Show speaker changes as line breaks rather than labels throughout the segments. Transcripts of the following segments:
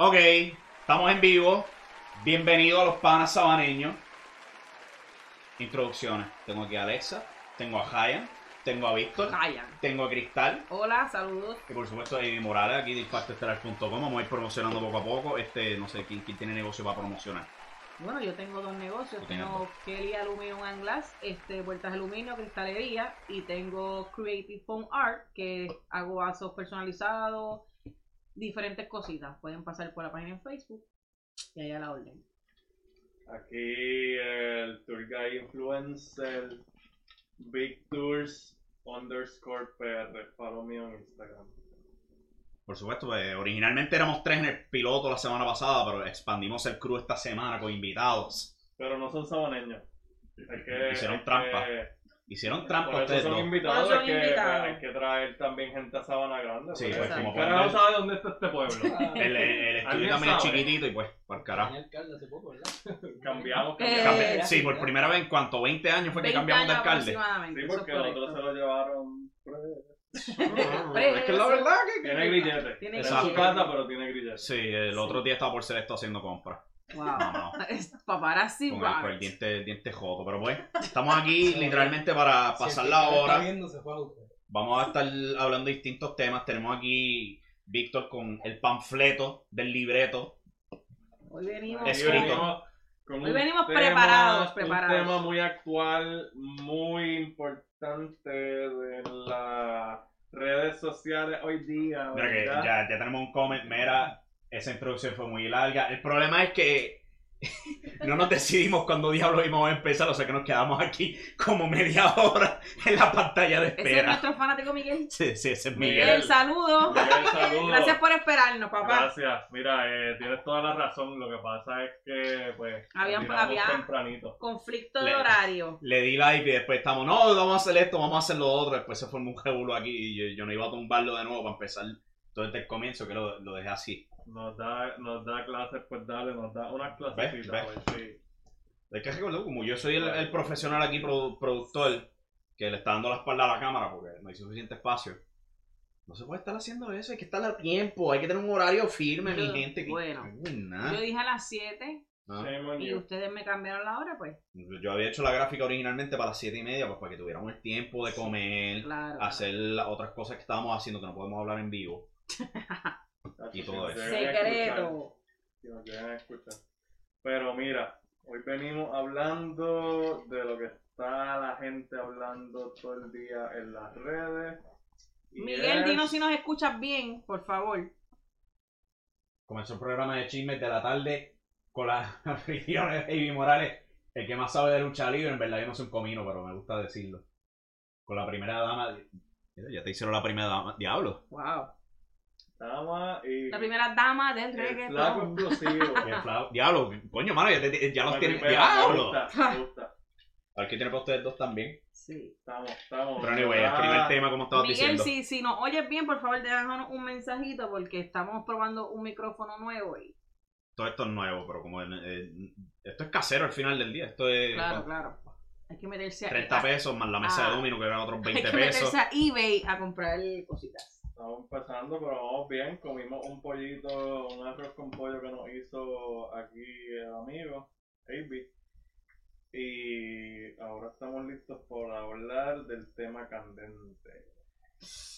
Ok, estamos en vivo. Bienvenido a los panas sabaneños. Introducciones. Tengo aquí a Alexa, tengo a Hayan, tengo a Víctor, tengo a Cristal
Hola, saludos.
y por supuesto a Ivy Morales aquí de impactoestelar.com. Vamos a ir promocionando poco a poco. Este, no sé quién, quién tiene negocio para promocionar.
Bueno, yo tengo dos negocios. Tengo Kelly Aluminum and Glass, este, puertas de aluminio, cristalería. Y tengo Creative Foam Art, que hago vasos personalizados, diferentes cositas. Pueden pasar por la página en Facebook y ahí a la orden.
Aquí el tour guide influencer Big Tours underscore PR. Follow me en Instagram.
Por supuesto, pues, originalmente éramos tres en el piloto la semana pasada, pero expandimos el crew esta semana con invitados.
Pero no son sabaneños. Hay que,
Hicieron
hay
trampa.
que-
Hicieron
por
trampa
eso
ustedes
son
dos.
invitados.
Eso
hay, que,
son invitados.
hay que traer también gente a Sabana Grande.
Sí, pues,
¿quién
como
carajo sabe dónde está este pueblo?
El, el estudio
¿Alguien
también es
sabe?
chiquitito y pues, por carajo.
Alcalde hace poco, ¿verdad?
Cambiamos,
Eh,
cambiamos.
Cambi- Sí, por primera vez en cuanto 20 años fue que
20
cambiamos de alcalde.
Sí,
es
porque el otro
correcto.
se lo llevaron.
Es que la verdad que...
Tiene grillete.
Tiene
en su casa, pero tiene grillete.
Sí, el otro día estaba por ser esto haciendo compras.
Wow.
No, no.
Es paparazzi
Con el, con el diente, diente joto. Pero pues, estamos aquí literalmente para
el
pasar la hora.
viendo se fue a usted.
Vamos a estar hablando de distintos temas. Tenemos aquí Víctor con el panfleto del libreto.
Hoy venimos.
Escrito.
con
Hoy venimos
tema-
preparados, preparados.
Un tema muy actual, muy importante de las redes sociales hoy día.
Mira que ya, ya tenemos un comment. Mira, esa introducción fue muy larga. El problema es que no nos decidimos cuando diablos íbamos a empezar. O sea que nos quedamos aquí como media hora en la pantalla de
Ese es
espera.
nuestro fanático Miguel.
Sí, sí, ese es
Miguel.
Miguel.
Saludos. Gracias por esperarnos, papá.
Gracias. Mira, eh, tienes toda la razón. Lo que pasa es que, pues,
Habían- había-
tempranito.
Conflicto de
Le-
horario.
Le di like y después estamos, no, vamos a hacer esto, vamos a hacer lo otro. Después se formó un revuelo aquí y yo, yo no iba a tumbarlo de nuevo para empezar todo desde el comienzo, que lo, lo dejé así.
Nos da, nos da clases, pues dale, nos da unas pues, sí.
Hay que recordar, como yo soy el, el profesional aquí, produ- productor, que le está dando la espalda a la cámara porque no hay suficiente espacio. No se puede estar haciendo eso, hay que estar a tiempo, hay que tener un horario firme,
Yo-
mi gente. que-
bueno. Yo dije a las 7
Ah.
Y
you.
ustedes me cambiaron la hora, pues.
Yo había hecho la gráfica originalmente para las 7 y media, pues para que tuviéramos el tiempo de comer,
Claro.
hacer las otras cosas que estábamos haciendo que no podemos hablar en vivo. y todo eso.
Secreto.
si nos llegan a escuchar. Pero mira, hoy venimos hablando de lo que está la gente hablando todo el día en las redes. y
Miguel,
es-
dinos si nos escuchas bien, por favor.
Comenzó el programa de chismes de la tarde con las aficiones de Ivy Morales, el que más sabe de lucha libre. En verdad, yo no soy un comino, pero me gusta decirlo. Con la primera dama. Ya te hicieron la primera dama. Diablo.
Wow.
Dama y
La primera dama del
el flaco
reggaetón.
explosivo.
Diablo, coño, mano, ya, te- ya los
Me
Diablo.
gusta, me gusta.
A ver qué tiene para ustedes dos también.
Sí.
Estamos, estamos.
Pero anyway,
Ah,
escribe el tema como estabas
Miguel,
diciendo.
si, si nos oyes bien, por favor, déjanos un mensajito porque estamos probando un micrófono nuevo y
Todo esto es nuevo, pero como en- eh, esto es casero al final del día. Esto es
claro, claro. Hay que meterse a,
30 pesos más la mesa
Ah.
de domino que eran otros
hay
20
que
pesos.
meterse a eBay a comprar cositas.
Estamos empezando, pero vamos bien. Comimos un pollito, un arroz con pollo que nos hizo aquí el amigo, AB. Y ahora estamos listos por hablar del tema candente.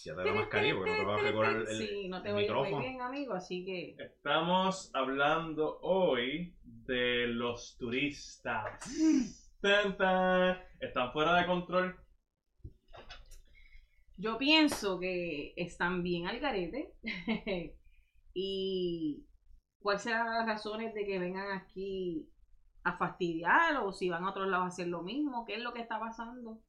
Ya te da mascarilla porque no te vas a recordar el,
sí, no te
el
muy bien, amigo, así que
Estamos hablando hoy de los turistas. Tan, tan. Están fuera de control.
Yo pienso que están bien al garete. y cuáles serán las razones de que vengan aquí a fastidiar o si van a otros lados a hacer lo mismo, qué es lo que está pasando.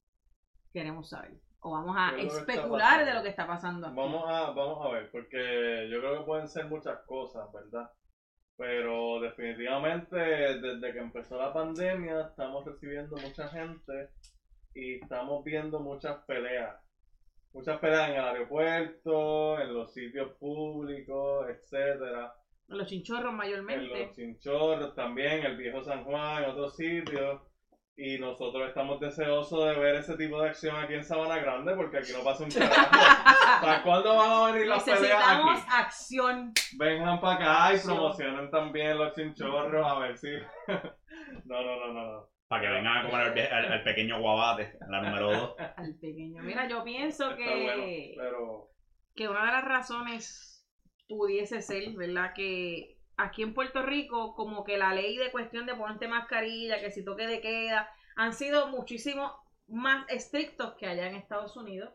Queremos saber. O vamos a
¿Qué es lo que está
especular de lo que está pasando aquí.
Vamos a, vamos a ver, porque yo creo que pueden ser muchas cosas, ¿verdad? Pero definitivamente desde que empezó la pandemia estamos recibiendo mucha gente y estamos viendo muchas peleas. Muchas peleas en el aeropuerto, en los sitios públicos, etcétera.
Los chinchorros
En
mayormente.
los chinchorros también, el viejo San Juan, en otros sitios. Y nosotros estamos deseosos de ver ese tipo de acción aquí en Sabana Grande porque aquí no pasa un carajo. ¿Para cuándo van a venir las peleas
Necesitamos
aquí?
acción.
Vengan para acá y
Acción.
promocionen también los chinchorros a ver si... no, no, no, no, no.
Para que vengan a comer al, vie- al- al pequeño guabate, la número 2.
Al pequeño. Mira, yo pienso que,
bueno, pero...
que una de las razones pudiese ser, ¿verdad? Que aquí en Puerto Rico, como que la ley de cuestión de ponerte mascarilla, que si toque de queda, han sido muchísimo más estrictos que allá en Estados Unidos.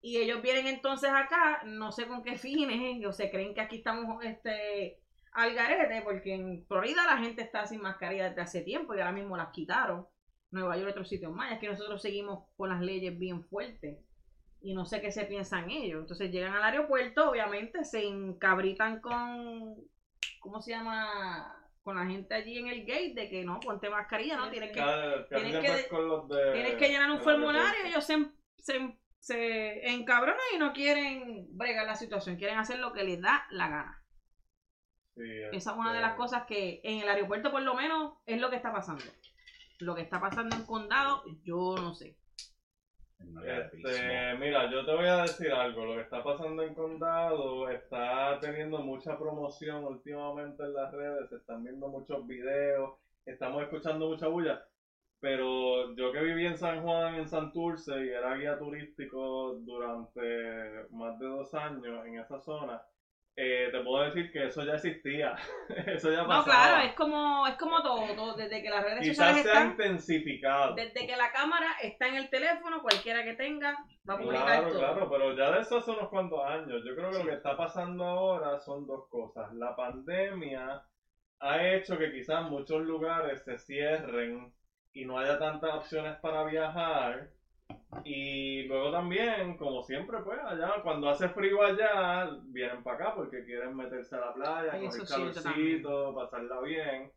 Y ellos vienen entonces acá, no sé con qué fines, o se creen que aquí estamos este al garete, porque en Florida la gente está sin mascarilla desde hace tiempo y ahora mismo las quitaron. Nueva York y otros sitios más. Es que nosotros seguimos con las leyes bien fuertes y no sé qué se piensan ellos. Entonces llegan al aeropuerto, obviamente se encabritan con, ¿cómo se llama? Con la gente allí en el gate de que no, ponte mascarilla, ¿no? Tienes que, tienes que-
de...
tienes llenar un formulario, ellos se, se, se encabronan y no quieren bregar la situación, quieren hacer lo que les da la gana.
Sí,
Esa es una de
este,
las cosas que en el aeropuerto por lo menos es lo que está pasando. Lo que está pasando en condado, yo no sé.
Este, mira, yo te voy a decir algo. Lo que está pasando en Condado está teniendo mucha promoción últimamente en las redes. Se están viendo muchos videos. Estamos escuchando mucha bulla. Pero yo que viví en San Juan, en Santurce, y era guía turístico durante más de dos años en esa zona, eh, te puedo decir que eso ya existía. eso ya
No,
pasaba.
claro, es como, es como todo, todo, desde que las redes
Quizás
sociales
se ha intensificado.
desde que la cámara está en el teléfono, cualquiera que tenga va a publicar
Claro,
todo.
claro, pero ya de eso hace unos cuantos años. Yo creo que lo que está pasando ahora son dos cosas. La pandemia ha hecho que quizás muchos lugares se cierren y no haya tantas opciones para viajar. Y luego también, como siempre, pues allá, cuando hace frío allá, vienen para acá porque quieren meterse a la playa, coger calorcito, pasarla bien.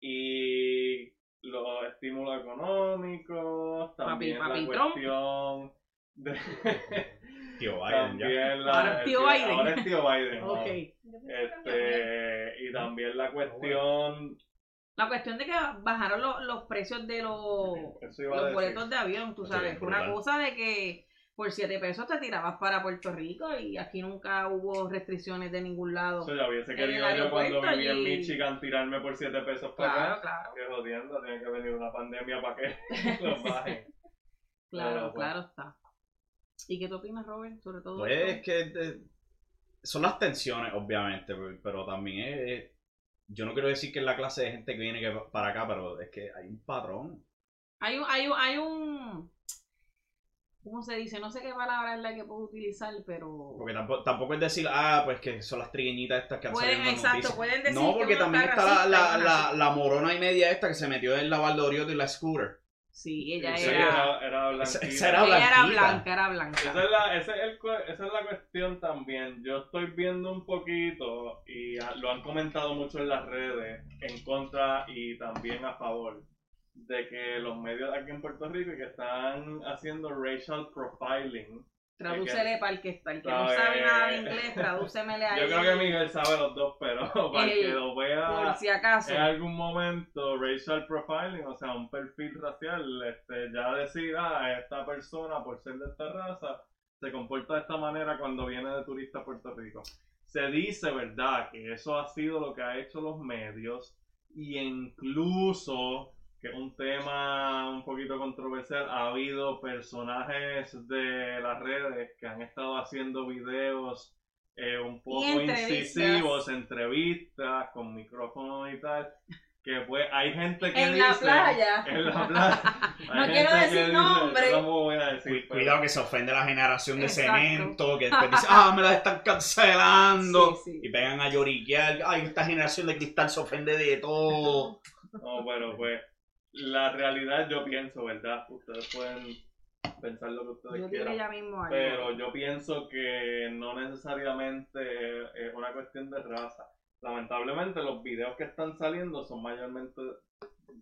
Y los estímulos económicos, también
papi
la
Trump.
cuestión de...
Tío Biden ya.
la,
Ahora es tío Biden.
Ahora es tío Biden. Este, y también la cuestión...
La cuestión de que bajaron los, los precios de los, los boletos de avión, tú sabes, fue una cosa de que por 7 pesos te tirabas para Puerto Rico y aquí nunca hubo restricciones de ningún lado.
Eso ya hubiese querido yo cuando
aeropuerto
viví en
y-
Michigan tirarme por 7 pesos para
Claro,
acá.
claro,
Qué jodiendo, tiene que venir una pandemia para que los bajen.
claro,
Pero, pues.
claro está. ¿Y qué tú opinas, Robert, sobre todo
Pues
esto?
es que eh, son las tensiones, obviamente, pero- pero también es, es- Yo no quiero decir que es la clase de gente que viene que para acá, pero es que hay un patrón.
Hay un, hay un, hay un, ¿cómo se dice? No sé qué palabra es la que puedo utilizar, pero
Porque tampoco, tampoco es decir, ah, pues que son las trigueñitas estas que han
pueden,
salido en las
exacto,
noticias.
pueden decir
No,
que
porque
uno
también está
racista
la, la, la, la morona y media esta que se metió en la Valdorioto y la scooter.
Sí, ella
Sí,
era,
era, era
Esa-
blanquita.
esa era
ella era blanca, era blanca.
Esa es, la, ese es el cu- esa es la cuestión también. Yo estoy viendo un poquito y ah, lo han comentado mucho en las redes, en contra y también a favor, de que los medios aquí en Puerto Rico que están haciendo racial profiling.
Tradúcele para el que está, el que no
Sabe-
nada de inglés, tradúcemele ahí.
Yo creo que Miguel sabe los dos, pero para
El-
que lo vea
Por si acaso.
en algún momento racial profiling, o sea, un perfil racial, este, ya decir, ah, esta persona por ser de esta raza se comporta de esta manera cuando viene de turista a Puerto Rico. Se dice, ¿verdad?, que eso ha sido lo que ha hecho los medios y incluso, que es un tema un poquito controversial, ha habido personajes de las redes que han estado haciendo videos eh, un poco
entrevistas.
incisivos, entrevistas con micrófonos y tal, que pues hay gente que
En
dice...
la playa.
En la playa.
No quiero decir
que dice-
nombre.
yo no voy a decir, pero-
Cuidado que se ofende la generación de
Exacto.
cemento, que después dice, ah, me la están cancelando.
Sí, sí.
Y pegan a lloriquear, ay, esta generación de cristal se ofende de todo.
No, pero pues la realidad yo pienso, ¿verdad? Ustedes pueden pensar lo que ustedes
Yo
quieran.
ya mismo algo.
Pero yo pienso que no necesariamente es una cuestión de raza. Lamentablemente los videos que están saliendo son mayormente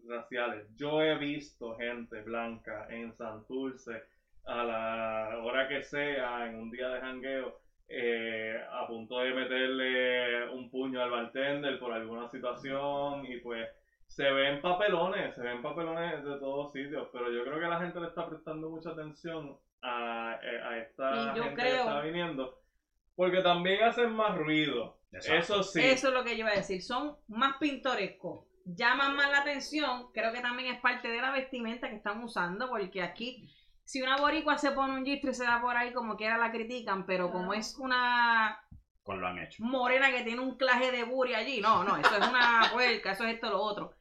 raciales. Yo he visto gente blanca en Santurce a la hora que sea, en un día de jangueo, eh, a punto de meterle un puño al bartender por alguna situación y pues se ven papelones, se ven papelones de todos sitios, pero yo creo que la gente le está prestando mucha atención a, eh, a esta gente que está viniendo, porque también hacen más ruido.
Exacto.
Eso sí.
Eso es lo que yo iba a decir. Son más pintorescos. Llaman más la atención. Creo que también es parte de la vestimenta que están usando. Porque aquí, si una boricua se pone un gistro y se da por ahí, como quiera la critican. Pero como es una
Pues lo han hecho.
morena que tiene un claje de buri allí. No, no, eso es una puerca, eso es esto, lo otro.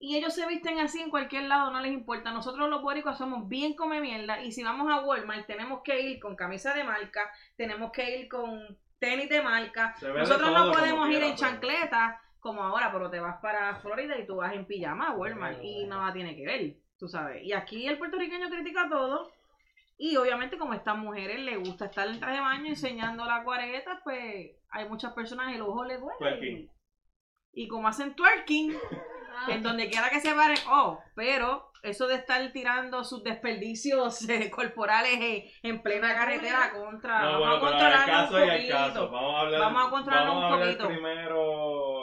Y ellos se visten así en cualquier lado, no les importa. Nosotros los boricuas somos bien come mierda. Y si vamos a Walmart, tenemos que ir con camisa de marca, tenemos que ir con tenis de marca. Nosotros no podemos ir en chancleta como ahora, pero te vas para Florida y tú vas en pijama a Walmart y nada tiene que ver, tú sabes. Y aquí el puertorriqueño critica todo. Y obviamente como estas mujeres les gusta estar en traje de baño enseñando la cuareta, pues hay muchas personas el ojo les duele.
Twerking.
Y como hacen twerking, en donde quiera que se paren, oh, pero eso de estar tirando sus desperdicios eh, corporales eh, en plena carretera contra...
No,
vamos
bueno,
a
pero hay
controlarlo
casos
un
y hay
poquito.
casos. Vamos a hablar,
Vamos a controlarlo
vamos
un
a hablar
poquito.
primero.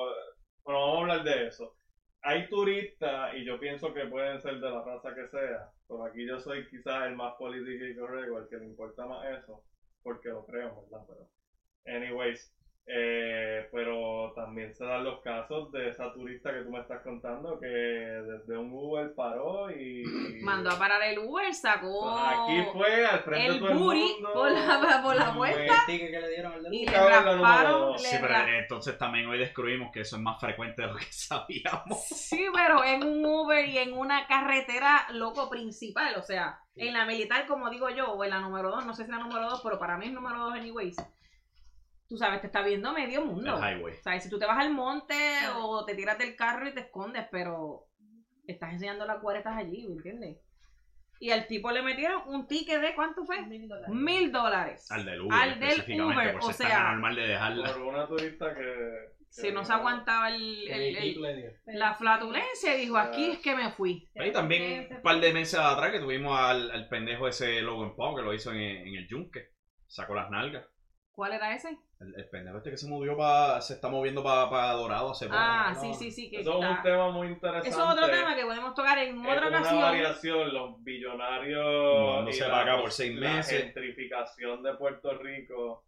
Bueno, vamos a hablar de eso. Hay turistas, y yo pienso que pueden ser de la raza que sea, pero aquí yo soy quizás el más político y correcto, el que le importa más eso, porque lo creo, ¿verdad? Pero, anyways, eh, pero también se dan los casos de esa turista que tú me estás contando que desde un Uber paró y.
Mandó a parar el Uber, sacó
aquí fue al frente
el
de todo el mundo.
por la, por la puerta
el que le dieron al
y
de
le
Cabe la número
rasparon.
Sí, pero entonces también hoy descubrimos que eso es más frecuente de lo que sabíamos.
Sí, pero en un Uber y en una carretera loco principal, o sea, en la militar, como digo yo, o en la número 2, no sé si es la número 2, pero para mí es número 2 anyways. Tú sabes, te está viendo medio
El
mundo.
highway.
O sea, si tú te vas al monte o te tiras del carro y te escondes, pero estás enseñando las cuaretas allí, ¿me entiendes? Y al tipo le metieron un ticket de, ¿cuánto fue?
Mil dólares.
Mil dólares.
Al del Uber.
Al del
específicamente,
Uber,
por
o
ser tan
sea,
anormal de dejarla.
Por una turista que. que
Si no se aguantaba el, el- la flatulencia, dijo, aquí es que me fui.
Y también un par de meses atrás que tuvimos al, al pendejo ese Logan Paul que lo hizo en, en el yunque. Sacó las nalgas.
¿Cuál era ese?
El, el pendejo este que se movió para. se está moviendo para Dorado hace poco.
Ah,
no.
sí, sí, sí, que
Eso es un tema muy interesante.
Eso es otro tema que podemos tocar en
Es
otra
una
ocasión.
variación, los billonarios. Y la-
para acá por seis
La
meses.
gentrificación de Puerto Rico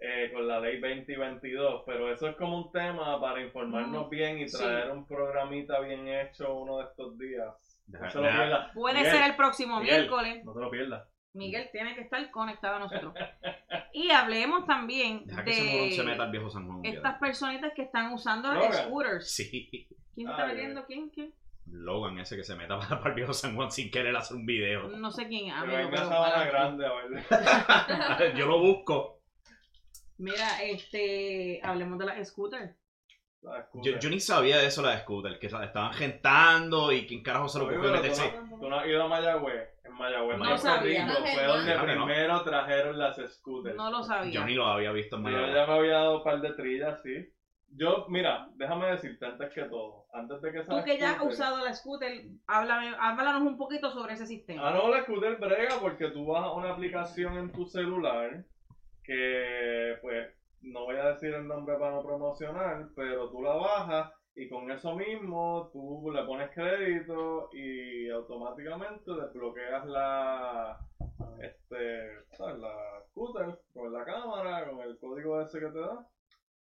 eh, con la ley 2022. Pero eso es como un tema para informarnos bien y
Sí.
traer un programita bien hecho uno de estos días. No se lo pierda.
Puede
Miguel,
ser el próximo
Miguel.
miércoles.
No se lo pierda.
Miguel tiene que estar conectado a nosotros. Y hablemos también
Deja que ese morón se meta
de
viejo San Juan.
estas personitas que están usando
Droga.
scooters.
Sí.
¿Quién se está metiendo? ¿Quién? ¿Quién?
Logan ese que se meta para, para el viejo San Juan sin querer hacer un video.
No sé quién
Sabana
para-
Grande a ver.
Yo lo busco.
Mira, este, hablemos de las scooters.
La
Yo, yo ni sabía de eso la de Scooter, que estaban gentando y quién carajo se lo ocurrió meterse.
Tú no has ido a Mayagüez. Mayagüez,
No
Puerto
sabía.
Rico,
No,
fue donde
Claro que no.
primero trajeron las scooters.
No lo sabía.
Yo ni lo había visto en
Yo
Mayagüez.
ya me había dado un par de trillas, sí. Yo, mira, déjame decirte antes que todo, antes de que
Tú que ya has usado la scooter, háblame, háblanos un poquito sobre ese sistema.
Ah, no, la scooter brega porque tú vas a una aplicación en tu celular que, pues, no voy a decir el nombre para no promocionar, pero tú la bajas y con eso mismo tú le pones crédito y automáticamente desbloqueas la, este, ¿sabes? La scooter con la cámara, con el código ese que te da.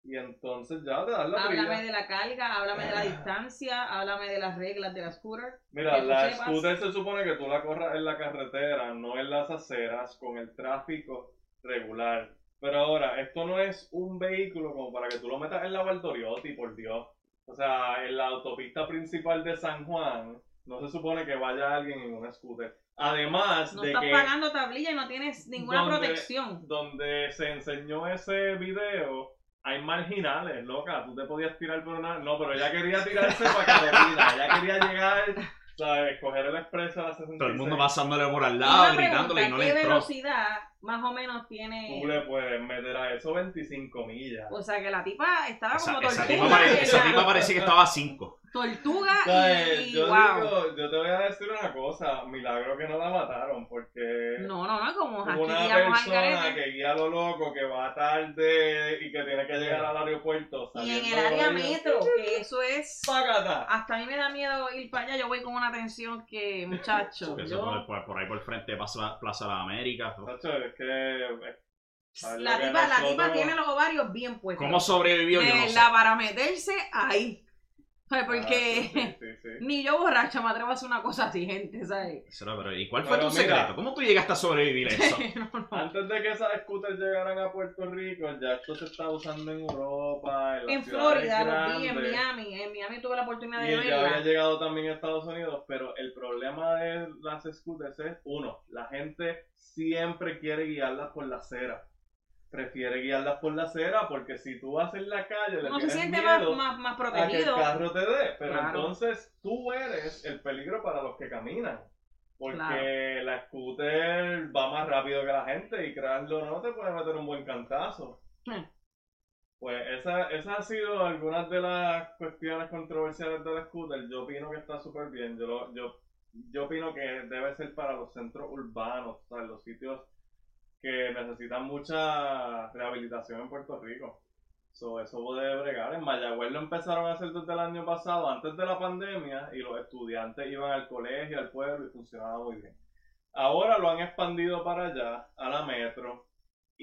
Y entonces ya te das la
Háblame
trilla.
de la carga, háblame de la distancia, háblame de las reglas de la scooter.
Mira, la
sepas.
scooter se supone que tú la corras en la carretera, no en las aceras, con el tráfico regular. Pero ahora, esto no es un vehículo como para que tú lo metas en la Valdoriotti, por Dios. O sea, en la autopista principal de San Juan, no se supone que vaya alguien en una scooter. Además
No
de
estás
que
pagando tablilla y no tienes ninguna protección.
donde se enseñó ese video, hay marginales, loca. Tú te podías tirar por una. No, pero ella quería tirarse para Carolina. Ella quería llegar, ¿sabes? Coger el expreso a la 66.
Todo el mundo pasándole por al
Una
lado,
pregunta,
gritándole y no
¿qué
le entró.
velocidad más o menos tiene?
Tú le puedes meter a eso 25 millas.
O sea que la tipa estaba
Esa,
como
esa
tortuga.
tipa pare-
en
esa tipa parecía que estaba a 5.
Tortuga
¿Sabes?
y, y
Yo
wow.
digo, yo te voy a decir una cosa, milagro que no la mataron, porque
No, no, no, como aquí
una persona que guía a lo loco, que va tarde y que tiene que llegar al aeropuerto.
Y en el área metro, que eso es...
¡Págata!
Hasta a mí me da miedo ir para allá, yo voy con una tensión que, muchacho,
Que eso
yo...
por, por- por ahí por frente pasa Plaza de las Américas.
Tacho, es que... eh, ¿sabes
La tipa, la tipa tiene los ovarios bien puestos.
¿Cómo sobrevivió?
de
Yo no sé.
para meterse ahí. Ay,
Ah,
Porque
sí, sí, sí, sí.
ni yo borracha me atrevo a hacer una cosa así, gente, ¿sabes?
Eso pero, ¿Y cuál fue
Pero
tu
mira.
secreto? ¿Cómo tú llegaste a sobrevivir eso?
no, no.
Antes de que esas scooters llegaran a Puerto Rico, ya esto se está usando en Europa, en
En Florida, lo vi, en. Miami. En Miami tuve la oportunidad
Y
de
él ya había
verla.
llegado también a Estados Unidos, pero el problema de las scooters es, uno, la gente siempre quiere guiarlas por la acera. Prefiere guiarlas por la acera porque si tú vas en la calle le
Uno se siente más,
miedo
más,
a que el carro te dé. Pero
Claro.
entonces tú eres el peligro para los que caminan. Porque
Claro.
la scooter va más rápido que la gente y crearlo no te puede meter un buen cantazo.
Hmm.
Pues esa, esa ha sido algunas de las cuestiones controversiales del scooter. Yo opino que está súper bien. Yo, lo- yo, yo opino que debe ser para los centros urbanos, o sea, los sitios que necesitan mucha rehabilitación en Puerto Rico. So, eso puede bregar. En Mayagüez lo empezaron a hacer desde el año pasado, antes de la pandemia, y los estudiantes iban al colegio, al pueblo, y funcionaba muy bien. Ahora lo han expandido para allá, a la metro.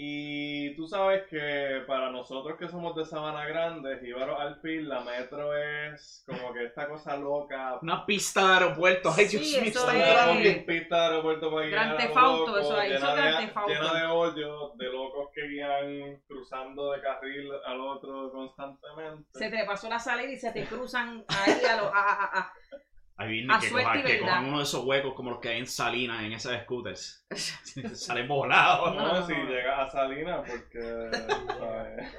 Y tú sabes que para nosotros que somos de Sabana Grande, Jíbaro al fin, la metro es como que esta cosa loca.
Una pista de aeropuerto. Ay, Dios
Sí,
mío,
eso es-
grande.
fucking pista de aeropuerto para
Gran
a lo
Theft Auto,
loco,
eso
llena
es Gran
de-. Llena de hoyos, de locos que guían cruzando de carril al otro constantemente.
Se te pasó la salida y se te cruzan ahí a lo. A, a, a.
Ahí viene
A
que,
y
que cojan uno de esos huecos como los que hay en Salinas en esas scooters. Salen volados.
No,
No.
si llegas a Salinas, porque. ¿sabes?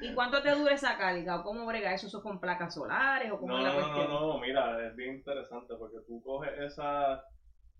¿Y cuánto te dura esa carga? ¿O cómo brega eso? ¿Eso con placas solares? ¿O cómo
No,
es la
no, no, no, mira, es bien interesante porque tú coges esa.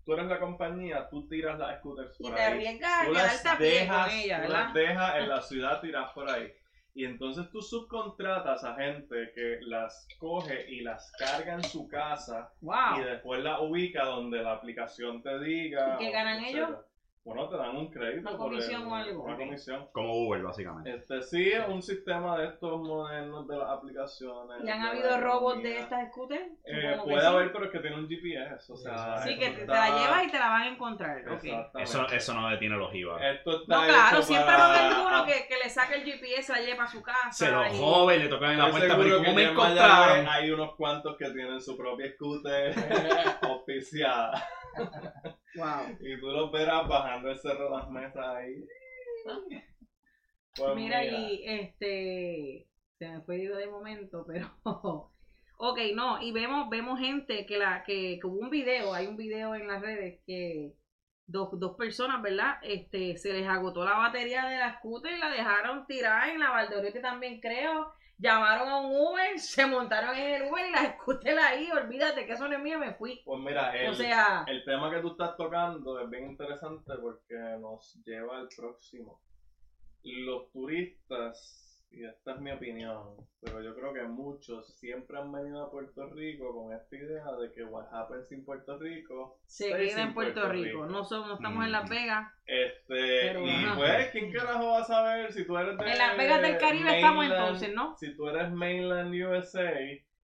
Tú eres la compañía, tú tiras las scooters
Y
por
te
ahí.
arriesgas a
Tú
quedarte
las
a pie
dejas,
con ella,
tú las dejas en la ciudad tiradas por ahí. Y entonces tú subcontratas a gente que las coge y las carga en su casa
¡Wow!
y después las ubica donde la aplicación te diga.
¿Y qué ganan
etcétera.
ellos?
Bueno, te dan un crédito.
¿Una
por
comisión
el-
o algo?
Una comisión.
Como Uber, básicamente.
Este sí es un sistema de estos modernos de las aplicaciones.
¿Y han habido robos de estas scooters?
Eh, puede
sí.
haber, pero es que tiene un GPS, o sea...
Sí, que te, la llevas y te la van a encontrar. ok.
Exactamente.
Eso, eso no detiene los IVA.
Esto está
No, claro, siempre
para-
va a haber uno que, que le saque el GPS, la lleva a su casa.
Se lo
y-
joven, le tocan en la puerta, pero ¿cómo me encontraron?
Hay unos cuantos que tienen su propia scooter auspiciada.
Wow.
Y tú los verás bajando el cerro de las mesas ahí. Pues
Mira, y este. Se me fue de momento, pero. ok, no, y vemos, vemos gente que la, que, que hubo un video, hay un video en las redes que dos, dos personas, ¿verdad? Este, se les agotó la batería de la scooter y la dejaron tirar en la Valdoriote también creo. Llamaron a un Uber, se montaron en el Uber y la scooter ahí, olvídate que eso no es mío, me fui.
Pues mira, el,
O sea,
el tema que tú estás tocando es bien interesante porque nos lleva al próximo. Los turistas, y esta es mi opinión, pero yo creo que muchos siempre han venido a Puerto Rico con esta idea de que what happens in Puerto Rico
se queda en Puerto,
Puerto
Rico.
Rico.
No, somos, no estamos en
Mm.
Las Vegas.
Este,
Pero,
y
ajá.
pues, ¿quién carajo va a saber si tú eres de
En Las Vegas del Caribe estamos
mainland-
entonces, ¿no?
Si tú eres mainland USA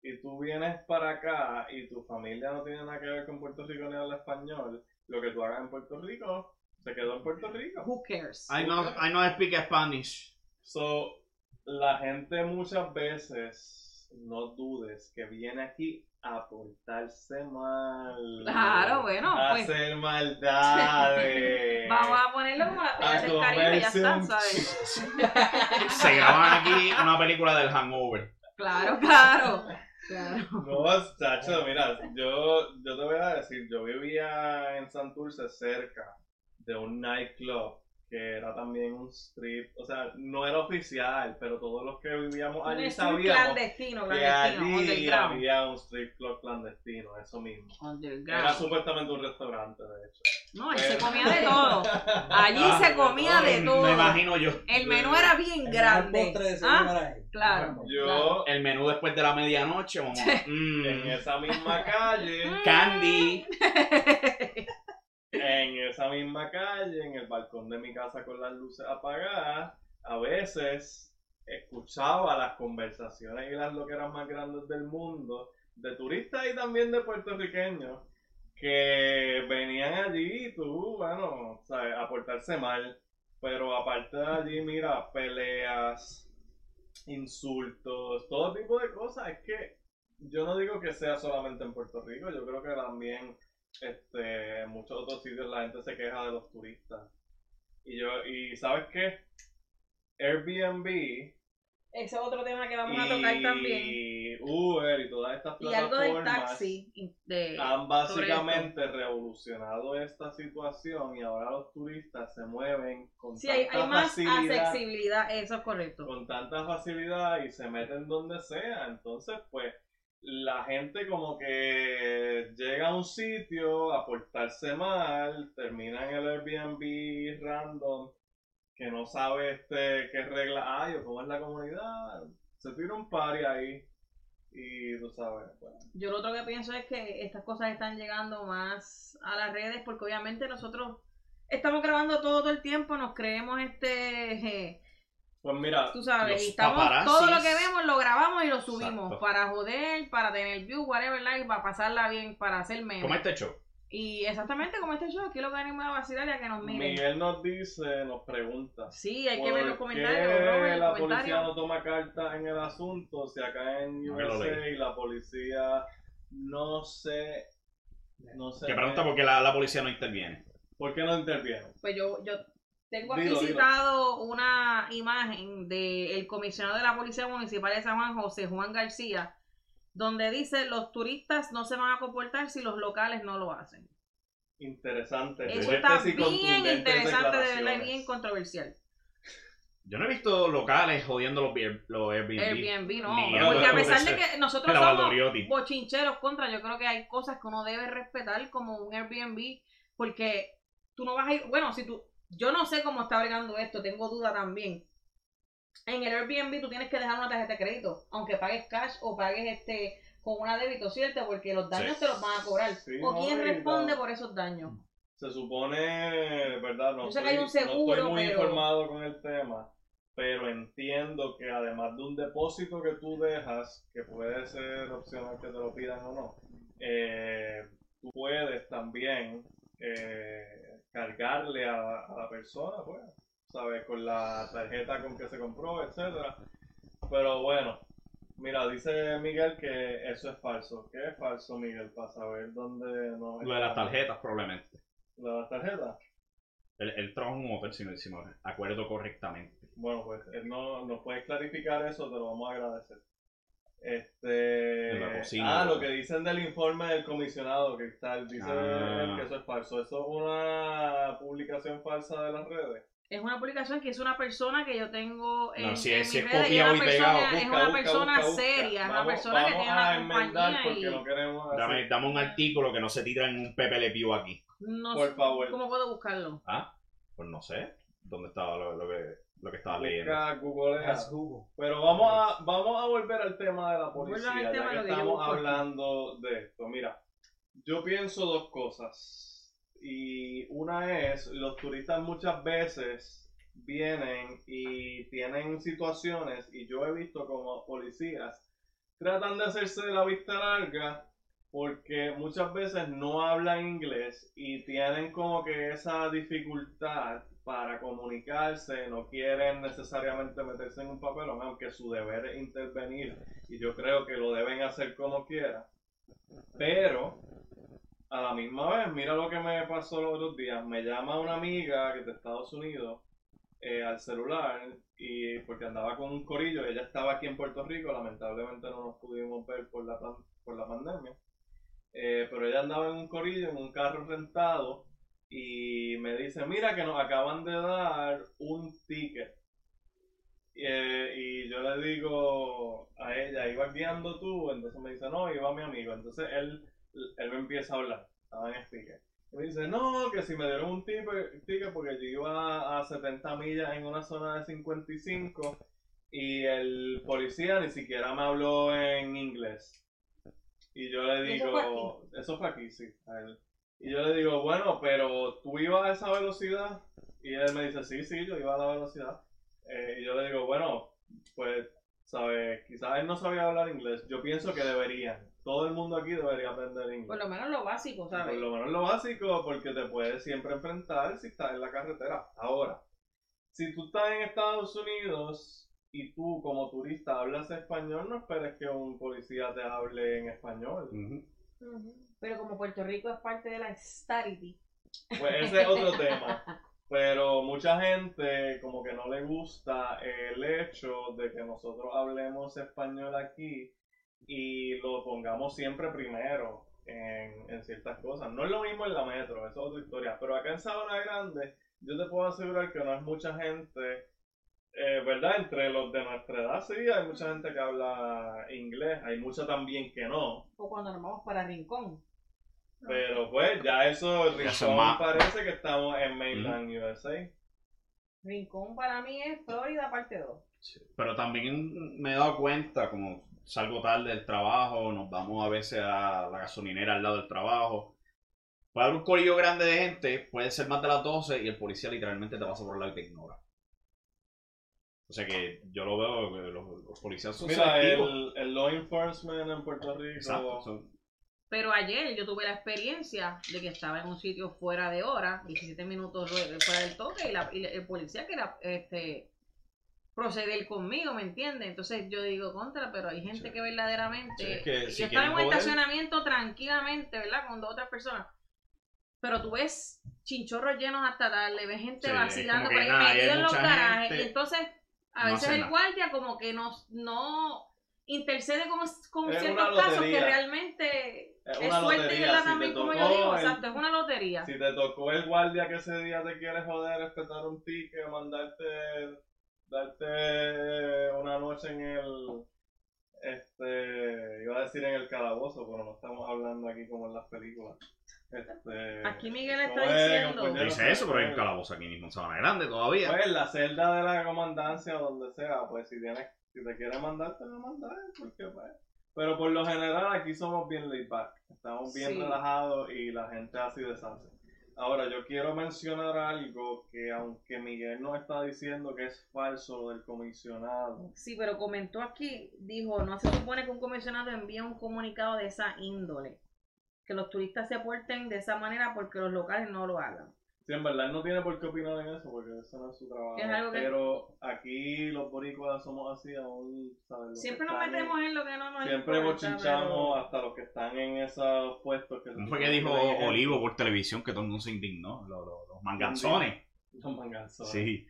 y tú vienes para acá y tu familia no tiene nada que ver con Puerto Rico ni habla español, lo que tú hagas en Puerto Rico se quedó en Puerto Rico.
Who cares?
I know, I know speak Spanish.
So, la gente muchas veces, no dudes, que viene aquí a portarse mal.
Claro, bueno,
a
pues.
hacer maldades.
Vamos a ponerlo como las
A
playas del Caribe, ya
comerse
está,
un
¿sabes?
Se graban aquí una película del Hangover.
Claro, claro. Claro.
No, chacho, mira, yo, yo te voy a decir, yo vivía en Santurce cerca de un nightclub que era también un strip, o sea, no era oficial, pero todos los que vivíamos allí sabíamos
clandestino,
que
clandestino,
allí
underground.
había un strip club clandestino, eso mismo. Era supuestamente un restaurante, de hecho.
No, ahí se comía de todo. Allí
Ah,
se comía de todo.
Me imagino yo.
El menú era bien
El
grande.
postre de ese
Ah, claro.
Yo,
El menú después de la medianoche, como. mm,
en esa misma calle,
candy.
en esa misma calle, en el balcón de mi casa con las luces apagadas, a veces escuchaba las conversaciones y las loqueras más grandes del mundo, de turistas y también de puertorriqueños, que venían allí y tú, bueno, ¿sabes? a portarse mal. Pero aparte de allí, mira, peleas, insultos, todo tipo de cosas. Es que yo no digo que sea solamente en Puerto Rico, yo creo que también este, en muchos otros sitios la gente se queja de los turistas. Y yo, y ¿sabes qué? Airbnb
Ese es otro tema que vamos a
y
tocar también.
Uber y todas estas
Y algo del
plataformas
taxi. De,
han básicamente revolucionado esta situación y ahora los turistas se mueven con
Sí, hay,
tanta
hay más
facilidad
accesibilidad, eso es correcto.
con tanta facilidad y se meten donde sea. Entonces, pues, la gente como que llega a un sitio a portarse mal, termina en el Airbnb random, que no sabe este qué regla hay o cómo es la comunidad. Se tira un party ahí y tú sabes. pues,
Yo lo otro que pienso es que estas cosas están llegando más a las redes porque obviamente nosotros estamos grabando todo, todo el tiempo, nos creemos este,
pues mira,
tú sabes,
Los
y estamos, todo lo que vemos lo grabamos y lo subimos
Exacto.
para joder, para tener views, whatever, like, para pasarla bien, para hacer memes.
Como este show.
Y exactamente como este show, aquí lo que venimos a vacilar y a que nos miren.
Miguel nos dice, nos pregunta.
Sí, hay que ver los
¿Por
comentarios,
qué
Robert,
la policía no toma carta en el asunto? Si acá en USA la policía no sé, no sé.
Que pregunta por qué la, la policía no interviene.
¿Por qué no interviene?
Pues yo, yo tengo aquí
Dilo, dilo.
citado una imagen del comisionado de la Policía Municipal de San Juan, José Juan García, donde dice los turistas no se van a comportar si los locales no lo hacen.
Interesante.
Eso está bien interesante, de verdad, bien controversial.
Yo no he visto locales jodiendo los, los Airbnb.
Airbnb no,
Ni
porque a pesar de
de
que nosotros somos bochincheros contra, yo creo que hay cosas que uno debe respetar como un Airbnb, porque tú no vas a ir, bueno, si tú, yo no sé cómo está bregando esto, tengo duda también. En el Airbnb tú tienes que dejar una tarjeta de crédito, aunque pagues cash o pagues este con una débito, ¿cierto? Porque los daños
Sí.
te los van a cobrar.
Sí,
¿O
no,
quién responde por esos daños?
Se supone, ¿verdad? No,
Yo sé que hay un
estoy- no
seguro,
estoy muy
pero-
informado con el tema, pero entiendo que además de un depósito que tú dejas, que puede ser opcional que te lo pidan o no, eh, tú puedes también eh, cargarle a, a la persona, pues, ¿sabes? Con la tarjeta con que se compró, etcétera. Pero bueno, mira, dice Miguel que eso es falso. ¿Qué es falso, Miguel? Para saber dónde nos
Lo de las tarjetas, probablemente.
¿Lo de las tarjetas?
El, el en un hotel, si me acuerdo correctamente.
Bueno, pues él no, nos puede clarificar eso, te lo vamos a agradecer. Este.
En la cocina,
ah,
¿no?
lo que dicen del informe del comisionado Cristal, dice
Ah.
que eso es falso. Eso es una publicación falsa de las redes.
Es una publicación que hizo una persona que yo tengo en,
No, si
en
es- si
mis
es
redes, es una
y pegado,
persona, es
Busca,
una
busca,
persona
busca,
seria, es una
Vamos-
persona que
vamos
tiene
a
una
enmendar
compañía
porque
y
no queremos
Dame, dame un artículo que no se tira en un Pepe Le Pew aquí.
no
Por
sé
favor.
cómo puedo buscarlo.
Ah, pues no sé. ¿Dónde estaba lo, lo que, lo que estaba leyendo?
Google.
Pero vamos a, vamos a volver al tema de la policía,
Vuelvan al tema
ya que estamos hablando de esto. Mira, yo pienso dos cosas. Y una es, los turistas muchas veces vienen y tienen situaciones, y yo he visto como policías tratan de hacerse de la vista larga porque muchas veces no hablan inglés y tienen como que esa dificultad para comunicarse, no quieren necesariamente meterse en un papelón, aunque su deber es intervenir y yo creo que lo deben hacer como quiera. Pero a la misma vez, mira lo que me pasó los otros días, me llama una amiga que de Estados Unidos eh, al celular y porque andaba con un corillo, ella estaba aquí en Puerto Rico, lamentablemente no nos pudimos ver por la, por la pandemia, eh, pero ella andaba en un corillo, en un carro rentado y me dice, mira que nos acaban de dar un ticket. Y, eh, y yo le digo a ella, ¿ibas guiando tú? Entonces me dice, no, iba mi amigo. Entonces él, él me empieza a hablar, estaba en speaker. Y me dice, no, que si me dieron un ticket, porque yo iba a 70 millas en una zona de 55 y el policía ni siquiera me habló en inglés. Y yo le
¿Y eso
digo,
fue aquí?
eso fue aquí, sí, a él. Y yo le digo, bueno, pero tú ibas a esa velocidad. Y él me dice, sí, sí, yo iba a la velocidad. Eh, y yo le digo, bueno, pues, ¿sabes? Quizás él no sabía hablar inglés. Yo pienso que deberían. Todo el mundo aquí debería aprender inglés.
Por lo menos lo básico, ¿sabes?
Por lo menos lo básico, porque te puedes siempre enfrentar si estás en la carretera. Ahora, si tú estás en Estados Unidos y tú como turista hablas español, no esperes que un policía te hable en español.
Ujú.
Pero como Puerto Rico es parte de la Starity,
Pues ese es otro tema. Pero mucha gente como que no le gusta el hecho de que nosotros hablemos español aquí y lo pongamos siempre primero en, en ciertas cosas. No es lo mismo en la metro, eso es otra historia. Pero acá en Sabana Grande, yo te puedo asegurar que no es mucha gente, eh, ¿verdad? Entre los de nuestra edad, sí, hay mucha gente que habla inglés, hay mucha también que no.
o cuando nos vamos para Rincón.
Pero pues ya eso, el Rincón parece que estamos en mainland USA.
Rincón para mí es Florida parte 2.
Sí. Pero también me he dado cuenta, como salgo tarde del trabajo, nos vamos a veces a la gasolinera al lado del trabajo. Puede haber un corillo grande de gente, puede ser más de las 12 y el policía literalmente te pasa por el lado y te ignora. O sea que yo lo veo, que los, los policías son
Mira,
selectivos.
el, el law enforcement en Puerto Rico.
Exacto, son-
Pero ayer yo tuve la experiencia de que estaba en un sitio fuera de hora, 17 minutos luego- fuera del toque, y, la, y el policía quería este, proceder conmigo, ¿me entiendes? Entonces yo digo, contra, pero hay gente
Sí.
que verdaderamente...
Sí, es que
yo
si
estaba en un
joder-
estacionamiento tranquilamente, ¿verdad? Con dos otras personas. Pero tú ves chinchorros llenos hasta tarde, ves gente
Sí,
vacilando por
que
ahí metido en los garajes. Y entonces, a
no
veces el
nada.
guardia como que no, no intercede con, con ciertos casos que realmente
Es
es,
una
suerte y
lotería, si
también,
te
como yo
tocó
digo,
el-
exacto, es una lotería.
Si te tocó el guardia que ese día te quiere joder, respetar un ticket, mandarte, darte una noche en el, este, iba a decir en el calabozo, pero no estamos hablando aquí como en las películas. Este,
Aquí Miguel está
¿cómo es,
diciendo-
compañero?
Dice eso, pero hay un calabozo aquí mismo en Sabana Grande todavía.
Pues la celda de la comandancia, donde sea, pues si tienes, si te quieren mandar, te lo mandas, porque pues. Pero por lo general aquí somos bien laid back, estamos bien
Sí.
relajados y la gente así deshace. Ahora, yo quiero mencionar algo que aunque Miguel nos está diciendo que es falso lo del comisionado,
Sí, pero comentó aquí, dijo, no se supone que un comisionado envíe un comunicado de esa índole. Que los turistas se aporten de esa manera porque los locales no lo hagan.
Sí, en verdad él no tiene por qué opinar en eso, porque eso no es su trabajo.
Es algo que-
Pero aquí los boricuas somos así aún, ¿sabes?
Siempre nos metemos en lo que no nos
Siempre bochinchamos
pero-
hasta los que están en esos puestos que
¿Cómo fue que dijo Olivo por televisión que todo el mundo se indignó? Los, los- los manganzones.
Los manganzones.
Sí.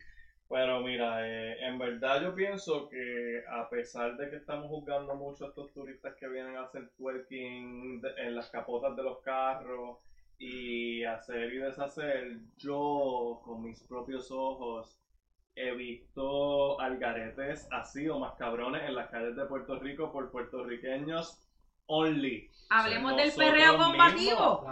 Pero mira, eh, en verdad yo pienso que a pesar de que estamos juzgando mucho a estos turistas que vienen a hacer twerking de- en las capotas de los carros y hacer y deshacer, yo con mis propios ojos he visto algaretes así o más cabrones en las calles de Puerto Rico por puertorriqueños only.
Hablemos del perreo combativo.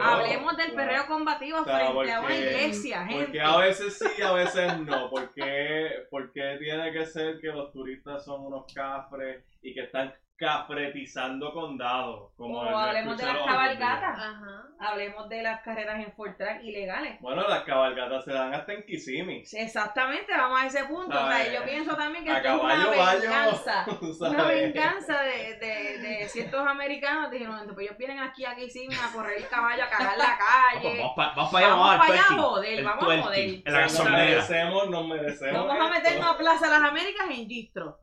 Hablemos del perreo combativo
O sea,
frente a una iglesia, gente.
Porque a veces sí, a veces no. Porque, porque tiene que ser que los turistas son unos cafres y que están cafretizando condados. Como
O hablemos de las cabalgatas.
Ajá.
Hablemos de las carreras en Ford Track ilegales.
Bueno, las cabalgatas se dan hasta en Kissimmee.
Sí, Exactamente, vamos a ese punto. O sea,
Ay,
yo pienso también que esto es una venganza. Una venganza de, de, de ciertos americanos. Dijeron, pues ellos vienen aquí a Kissimmee a correr el caballo, a cagar la calle.
Vamos para pa allá,
Vamos para
al
allá joder,
El
vamos a joder.
Nos merecemos, nos merecemos.
Vamos a meternos a Plaza Las Américas en Gistro.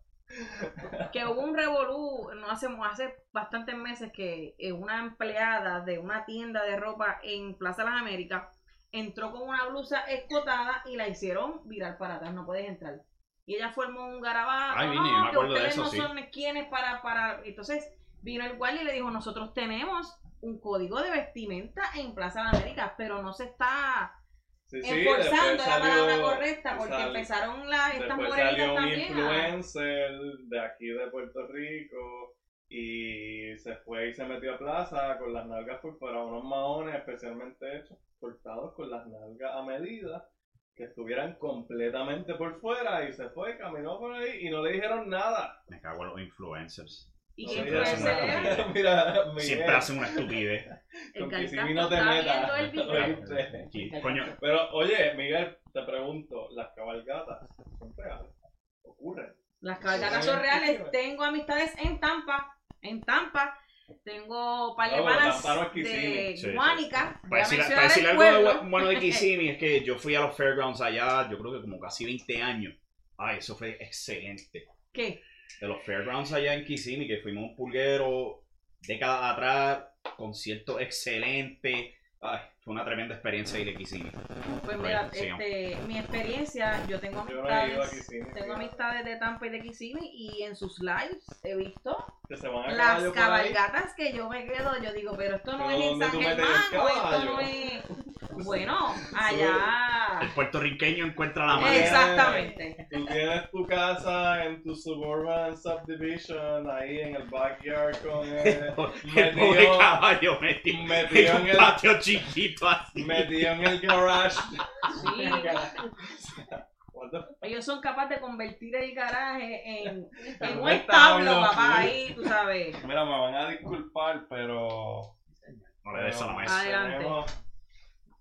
Que hubo un revolú, no hace, hace bastantes meses que eh, una empleada de una tienda de ropa en Plaza Las Américas entró con una blusa escotada y la hicieron virar para atrás, no puedes entrar. Y ella formó un garabato,
Ay, Vini,
no,
yo me
que
acuerdo de
ustedes
eso,
no
sí.
son quienes para, para... Entonces vino el guardia y le dijo, nosotros tenemos un código de vestimenta en Plaza de América, pero no se está
Sí,
enforzando la palabra
salió-
correcta porque
sal-
empezaron las estas
Después salió un
también.
influencer de aquí de Puerto Rico y se fue y se metió a plaza con las nalgas por fuera, unos maones especialmente hechos, cortados con las nalgas a medida, que estuvieran completamente por fuera y se fue, caminó por ahí y no le dijeron nada.
Me cago en los influencers.
¿Y
No
qué
le
Siempre hacen una
era?
nada. Mira, Miguel,
Siempre hacen una estupidez.
El
con que si no te
está
metas.
viendo el video.
Oíste.
Aquí, Coño,
Pero oye, Miguel, te pregunto, las cabalgatas son reales, ocurren.
Las cabalgatas son reales. Tengo amistades en Tampa. En Tampa. Tengo par de
es
de. Guánica.
Para decir, algo bueno de Kissimmee es que yo fui a los fairgrounds allá, yo creo que como casi 20 años. Ay, eso fue excelente.
¿Qué?
De los fairgrounds allá en Kissimmee, que fuimos un pulguero décadas atrás, concierto excelente. Ay, fue una tremenda experiencia ir a Kissimmee.
Pues mira, este, mi experiencia, yo tengo
Yo no
amistades. Tengo amistades de Tampa y de Kissimmee y en sus lives he visto
Que se van a
las cabalgatas que yo me quedo, yo digo, pero esto no
Pero
es en
¿dónde
San Germán o esto no es... Bueno, allá...
El puertorriqueño encuentra la manera.
Exactamente.
Tú tienes tu casa en tu suburban subdivision, ahí en el backyard con el,
El pobre caballo metido,
metido
en
el,
patio chiquito así.
metido en el garage.
Sí. Ellos son capaces de convertir el garaje en, en un establo, papá, ahí, tú sabes.
Mira, me van a disculpar, pero.
No le des a la mesa.
Adelante.
tenemos-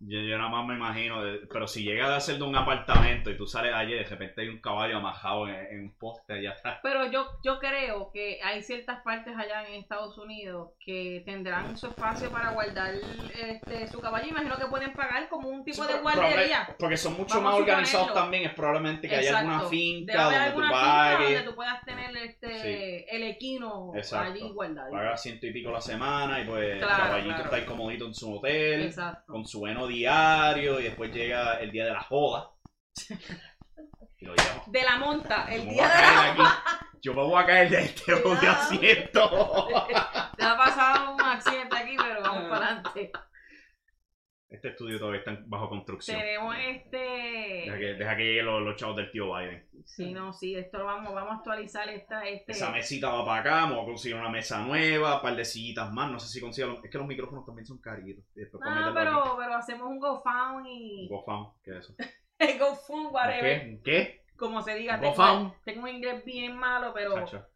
Yo, yo nada más me imagino, de- pero si llega a ser de un apartamento y tú sales allí, de repente hay un caballo amajado en, en un poste allá atrás.
Pero yo, yo creo que hay ciertas partes allá en Estados Unidos que tendrán su espacio para guardar este, su caballo. Imagino que pueden pagar como un tipo
Sí,
de guardería.
Porque son mucho
Vamos
más organizados también, es probablemente que haya alguna finca donde
alguna
tú pagues,
donde tú puedas tener este,
Sí.
el equino
Exacto.
allí guardado.
pagas ciento y pico la semana y pues
Claro,
el caballito
claro.
está ahí comodito en su hotel,
Exacto.
con su heno diario y después llega el día de la joda. Y lo.
De la monta, el día de la.
Yo me voy a caer de este odio asiento.
Te ha pasado un accidente aquí, pero vamos para adelante.
Este estudio todavía está bajo construcción.
Tenemos
Deja
este.
que, deja que lleguen los, los chavos del tío Biden.
Sí, no, sí, esto lo vamos, vamos a actualizar esta, este.
Esa mesita va para acá, voy a conseguir una mesa nueva, un par de sillitas más. No sé si consigo. los- Es que los micrófonos también son caritos. Y para
No,
aquí.
pero, pero hacemos un GoFundMe.
GoFound, ¿qué es eso?
GoFundMe, whatever.
¿Qué? ¿Qué?
Como se diga, tengo, un inglés bien malo, pero.
Chacho,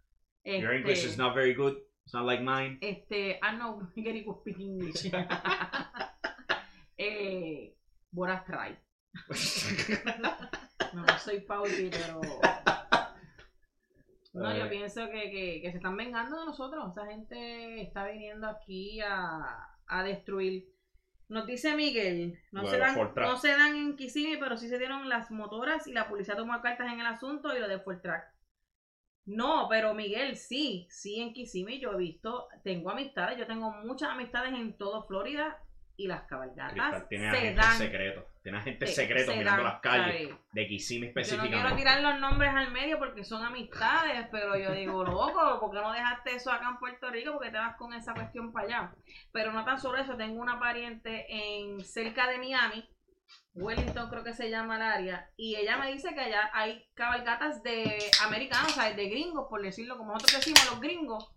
Your English is
Este,
not very good. It's not like mine.
este, I know very good speak English. eh, Boras try. No, no soy Pauli, pero. No, yo pienso que, que, que se están vengando de nosotros. Esa gente está viniendo aquí a, a destruir. Nos dice Miguel, no se, dan, no se dan en Kissimmee, pero sí se dieron las motoras y la policía tomó cartas en el asunto y lo de Fortrack. No, pero Miguel, sí, sí en Kissimmee yo he visto, tengo amistades, yo tengo muchas amistades en todo Florida y las cabalgatas
tiene
se
agentes
dan.
secretos. Tiene agentes
se-
secretos
se
mirando
dan,
las calles.
¿sabes?
De Kissimmee
Yo no
específicamente.
quiero tirar los nombres al medio porque son amistades, pero yo digo, loco, ¿por qué no dejaste eso acá en Puerto Rico? Porque te vas con esa cuestión para allá. Pero no tan solo eso, tengo una pariente en cerca de Miami, Wellington creo que se llama el área, y ella me dice que allá hay cabalgatas de americanos, o sea, de gringos, por decirlo como nosotros decimos, los gringos.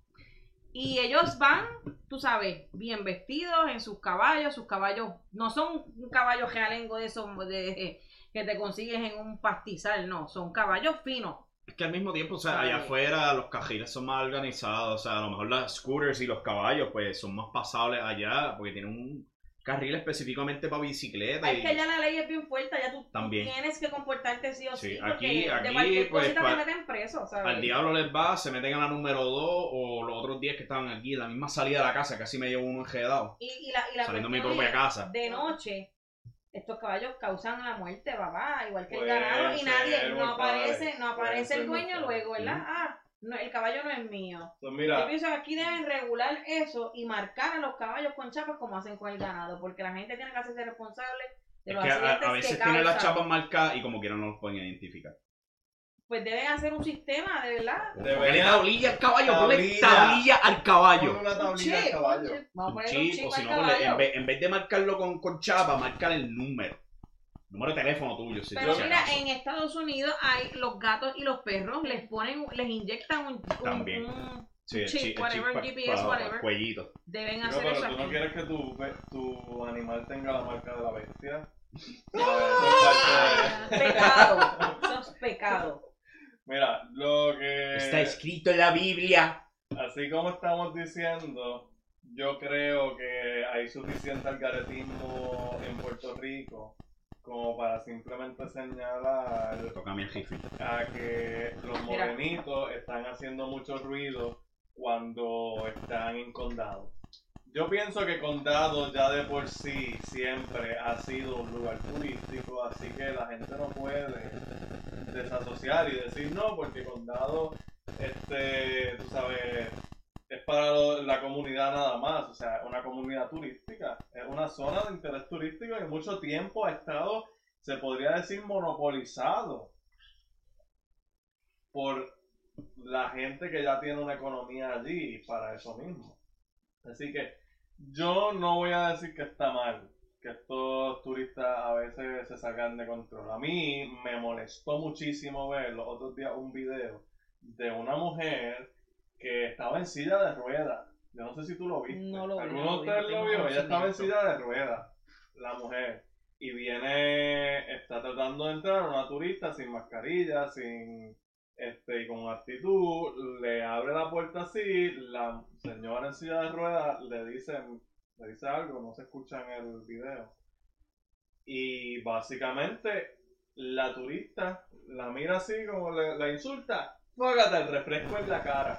Y ellos van, tú sabes, bien vestidos en sus caballos, sus caballos no son un caballo realengo de esos de, que te consigues en un pastizal, no, son caballos finos.
Es que al mismo tiempo, o sea, allá afuera los cajiles son más organizados. O sea, a lo mejor las scooters y los caballos, pues, son más pasables allá porque tienen un carril específicamente para bicicleta.
Es
y-
que allá la ley es bien fuerte, allá tú,
También.
tienes que comportarte sí o sí,
Sí, aquí-
de
aquí,
cualquier
pues,
cosita
pa-
te meten preso, ¿sabes?
Al diablo les va, se meten a la número 2 o los otros 10 que estaban aquí, la misma salida de la casa, casi me llevo uno enredado.
Y, y la, y la
Saliendo de mi propia casa.
De noche, estos caballos causan la muerte, papá, igual que el ganado, y nadie, no aparece, no aparece el dueño luego, ¿verdad? Ah, no, el caballo no es mío.
Pues
Yo
mira,
pienso que aquí deben regular eso y marcar a los caballos con chapas como hacen con el ganado, porque la gente tiene que hacerse responsable de
Es
los
que a,
accidentes
a veces
que
tienen las chapas marcadas y como quieran no los pueden identificar.
pues deben hacer un sistema, de verdad.
Ponle
Debería-
tablilla al caballo, ponle
Tablilla.
tablilla al
Ponle
caballo.
una
Un
tablilla al caballo.
un chip. Vamos a
Un
poner un
chip,
chip
o si no, ponle- en vez, en vez de marcarlo con, con chapa, marcar el número. Número de teléfono tuyo, si
Pero mira,
acaso.
en Estados Unidos hay los gatos y los perros, les ponen, les inyectan un, un-
También.
un-
Sí, el
chip, whatever,
chip
GPS,
pa- pa-
whatever.
cuellito.
deben hacer
pero
eso
tú no quieres que tu, tu animal tenga la marca de la bestia. Ah,
Pecado, eso es pecado.
Mira, lo que...
Está escrito en la Biblia.
Así como estamos diciendo, yo creo que hay suficiente algaretismo en Puerto Rico como para simplemente señalar
Le toca a mi jefe.
a que los
Mira.
morenitos están haciendo mucho ruido cuando están en condado. Yo pienso que condado ya de por sí siempre ha sido un lugar turístico, así que la gente no puede desasociar y decir no, porque condado, este, tú sabes, es para lo- la comunidad nada más, o sea, una comunidad turística, es una zona de interés turístico y mucho tiempo ha estado, se podría decir, monopolizado por la gente que ya tiene una economía allí para eso mismo. Así que yo no voy a decir que está mal que estos turistas a veces se salgan de control. A mí me molestó muchísimo ver los otros días un video de una mujer que estaba en silla de ruedas. Yo no sé si tú lo viste.
No lo vi,
¿Alguno
no
de
lo
ustedes vio? Ella estaba en
conocimiento.
silla de ruedas, la mujer. Y viene, está tratando de entrar una turista sin mascarilla, sin este, y con actitud, le abre la puerta así, la señora en silla de ruedas le dice, le dice algo, no se escucha en el video. Y básicamente la turista la mira así como le, la insulta, póngate el refresco en la cara.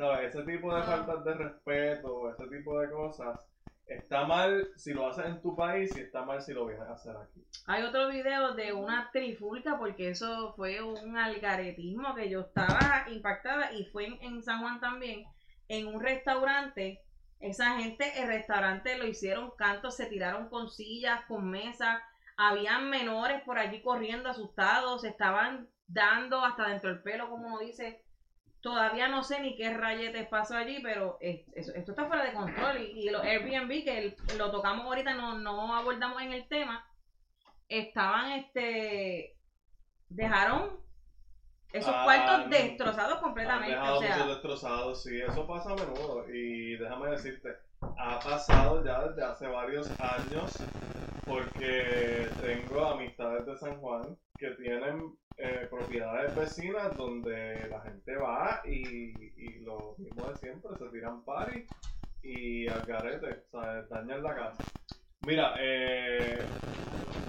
¿Sabes? Ese tipo de faltas de respeto, ese tipo de cosas, está mal si lo haces en tu país y está mal si lo vienes a hacer aquí.
Hay otro video de una trifulca porque eso fue un algaretismo que yo estaba impactada y fue en, en San Juan también, en un restaurante. Esa gente, el restaurante lo hicieron cantos, se tiraron con sillas, con mesas, habían menores por allí corriendo asustados, se estaban dando hasta dentro del pelo, como uno dice. Todavía no sé ni qué rayetes pasó allí, pero es- esto está fuera de control. Y, y los Airbnb, que el- lo tocamos ahorita, no, no abordamos en el tema, estaban, este, dejaron esos
Ah,
cuartos destrozados
Han
completamente.
dejado
O sea,
destrozados, sí, eso pasa a menudo. Y déjame decirte, ha pasado ya desde hace varios años porque tengo amistades de San Juan que tienen eh, propiedades vecinas donde la gente va y, y lo mismo de siempre, se tiran party y al garete, o sea, dañan la casa. Mira, eh,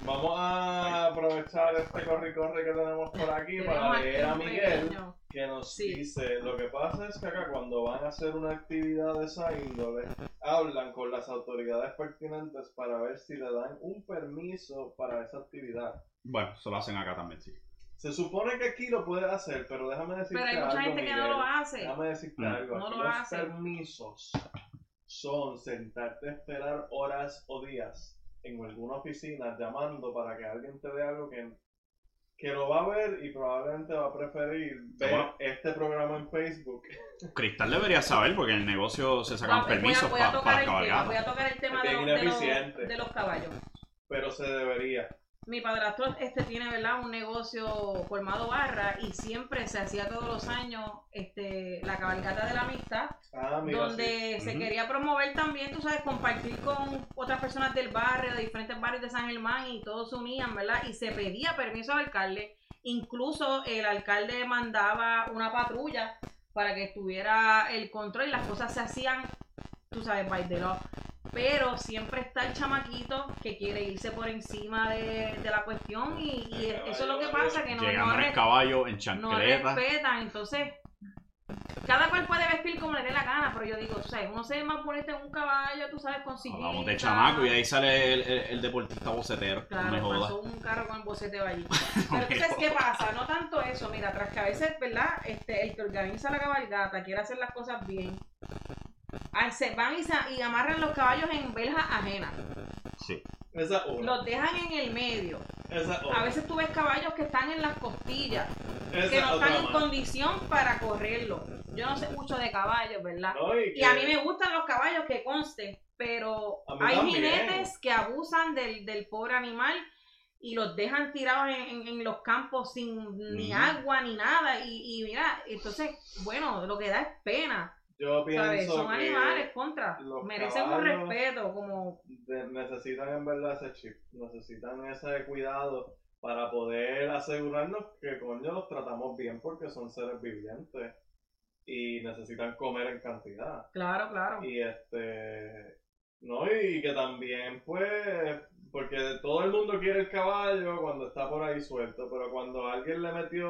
vamos a aprovechar este corre y corre que tenemos por aquí para leer a Miguel que nos
Sí.
dice, lo que pasa es que acá cuando van a hacer una actividad de esa índole, hablan con las autoridades pertinentes para ver si le dan un permiso para esa actividad.
Bueno, eso lo hacen acá también, sí.
Se supone que aquí lo puedes hacer, pero déjame decirte
Pero hay mucha
algo,
gente que
Miguel.
no lo hace.
Déjame decirte
Mm.
algo.
No
Aquí
lo
los
hace.
permisos son sentarte a esperar horas o días en alguna oficina llamando para que alguien te dé algo que, que lo va a ver y probablemente va a preferir ver
Bueno.
este programa en Facebook.
Cristal debería saber porque en el negocio se sacan
Voy a-
permisos
voy a
pa-
tocar
para
tema,
cabalgar.
voy a tocar el tema de los, de, los,
ineficiente.
de los caballos.
Pero se debería.
Mi padrastro este tiene, ¿verdad? Un negocio formado barra y siempre se hacía todos los años este la cabalgata de la amistad,
Ah, mira,
donde se quería promover también, tú sabes, compartir con otras personas del barrio, de diferentes barrios de San Germán y todos se unían, ¿verdad? Y se pedía permiso al alcalde, incluso el alcalde mandaba una patrulla para que estuviera el control y las cosas se hacían, tú sabes, by the law. Pero siempre está el chamaquito que quiere irse por encima de, de la cuestión y, y eso es lo que pasa, que no, no, res-
caballo, en
no respetan. Entonces, cada cual puede vestir como le dé la gana, pero yo digo, tú sabes, uno se ve más bonito en un caballo, tú sabes, con sillita.
Hablamos de chamaco y ahí sale el, el- el deportista bocetero.
Claro,
no me
pasó un carro con el boceteo allí. Pero entonces, ¿qué pasa? No tanto eso, mira, tras que a veces, ¿verdad? Este, el que organiza la cabalgata quiere hacer las cosas bien. Ah, Se van y, se- y amarran los caballos en verjas ajenas.
Sí.
Esa es una.
Los dejan en el medio.
Esa es
A veces tú ves caballos que están en las costillas.
Esa
que no
otra
están en
más.
condición para correrlo. Yo no sé mucho de caballos, ¿verdad?
No, y,
Y a mí me gustan los caballos, que conste, pero hay
también.
jinetes que abusan del, del pobre animal y los dejan tirados en, en- en los campos sin ni agua ni nada. Y, y mira, entonces, bueno, lo que da es pena.
Yo pienso
¿sabes? Son
que
animales contra. Merecen un respeto, como
de- necesitan en verdad ese chip, necesitan ese cuidado para poder asegurarnos que coño los tratamos bien porque son seres vivientes y necesitan comer en cantidad.
claro, claro.
Y este, no, y que también pues, porque todo el mundo quiere el caballo cuando está por ahí suelto, pero cuando alguien le metió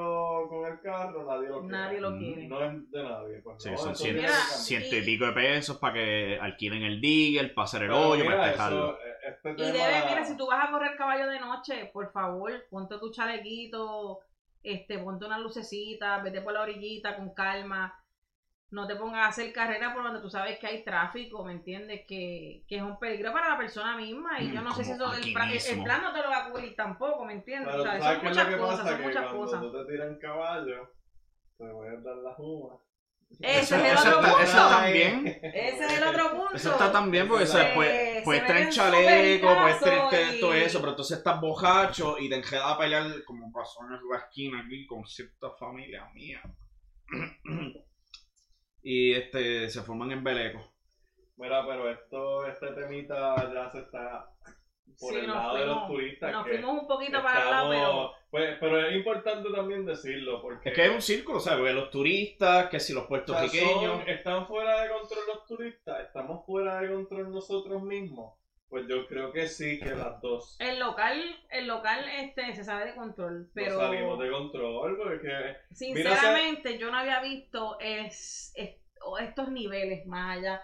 con el carro, nadie lo quiere.
Nadie lo
Mm.
quiere.
No es de nadie. Pues,
Sí,
no,
son ciento, y pico de pesos para que alquilen el digger, para hacer el
Pero
hoyo,
mira,
para despejarlo.
eh, este
Y
tema-
debe, mira, si tú vas a correr caballo de noche, por favor, ponte tu chalequito, este, ponte una lucecita, vete por la orillita con calma. No te pongas a hacer carrera por donde tú sabes que hay tráfico, ¿me entiendes? Que, que es un peligro para la persona misma. Y yo no sé si eso el,
aquí
pra- el- plan no te lo va a cubrir tampoco, ¿me entiendes?
Pero
O sea,
sabes
son muchas
que
cosas,
pasa,
son
que
muchas
cuando
cosas.
te tiras en caballo, te voy a dar la juma.
Ese
Eso-
es el
eso
otro
está-
punto.
eso también.
Ese es el otro punto.
Eso está tan bien porque
Se-
¿sabes? puedes,
se
puedes tener chaleco, puedes tener todo eso, pero entonces estás bojacho y te enredas a pelear como pasó en la esquina aquí con cierta familia mía. Y este se forman en beleco.
Mira, pero esto, este temita ya se está por
Sí,
el lado de los turistas.
Nos
que
fuimos un poquito para el lado, pero...
pues, pero es importante también decirlo, porque
Es que es un círculo, ¿sabes? Porque los turistas, que si los
o sea,
puertorriqueños.
son- están fuera de control los turistas, estamos fuera de control nosotros mismos. Pues yo creo que sí, que las dos.
El local, el local este se sabe de control, pero
Nos salimos de control, porque
sinceramente yo no había visto es, es- o estos niveles más allá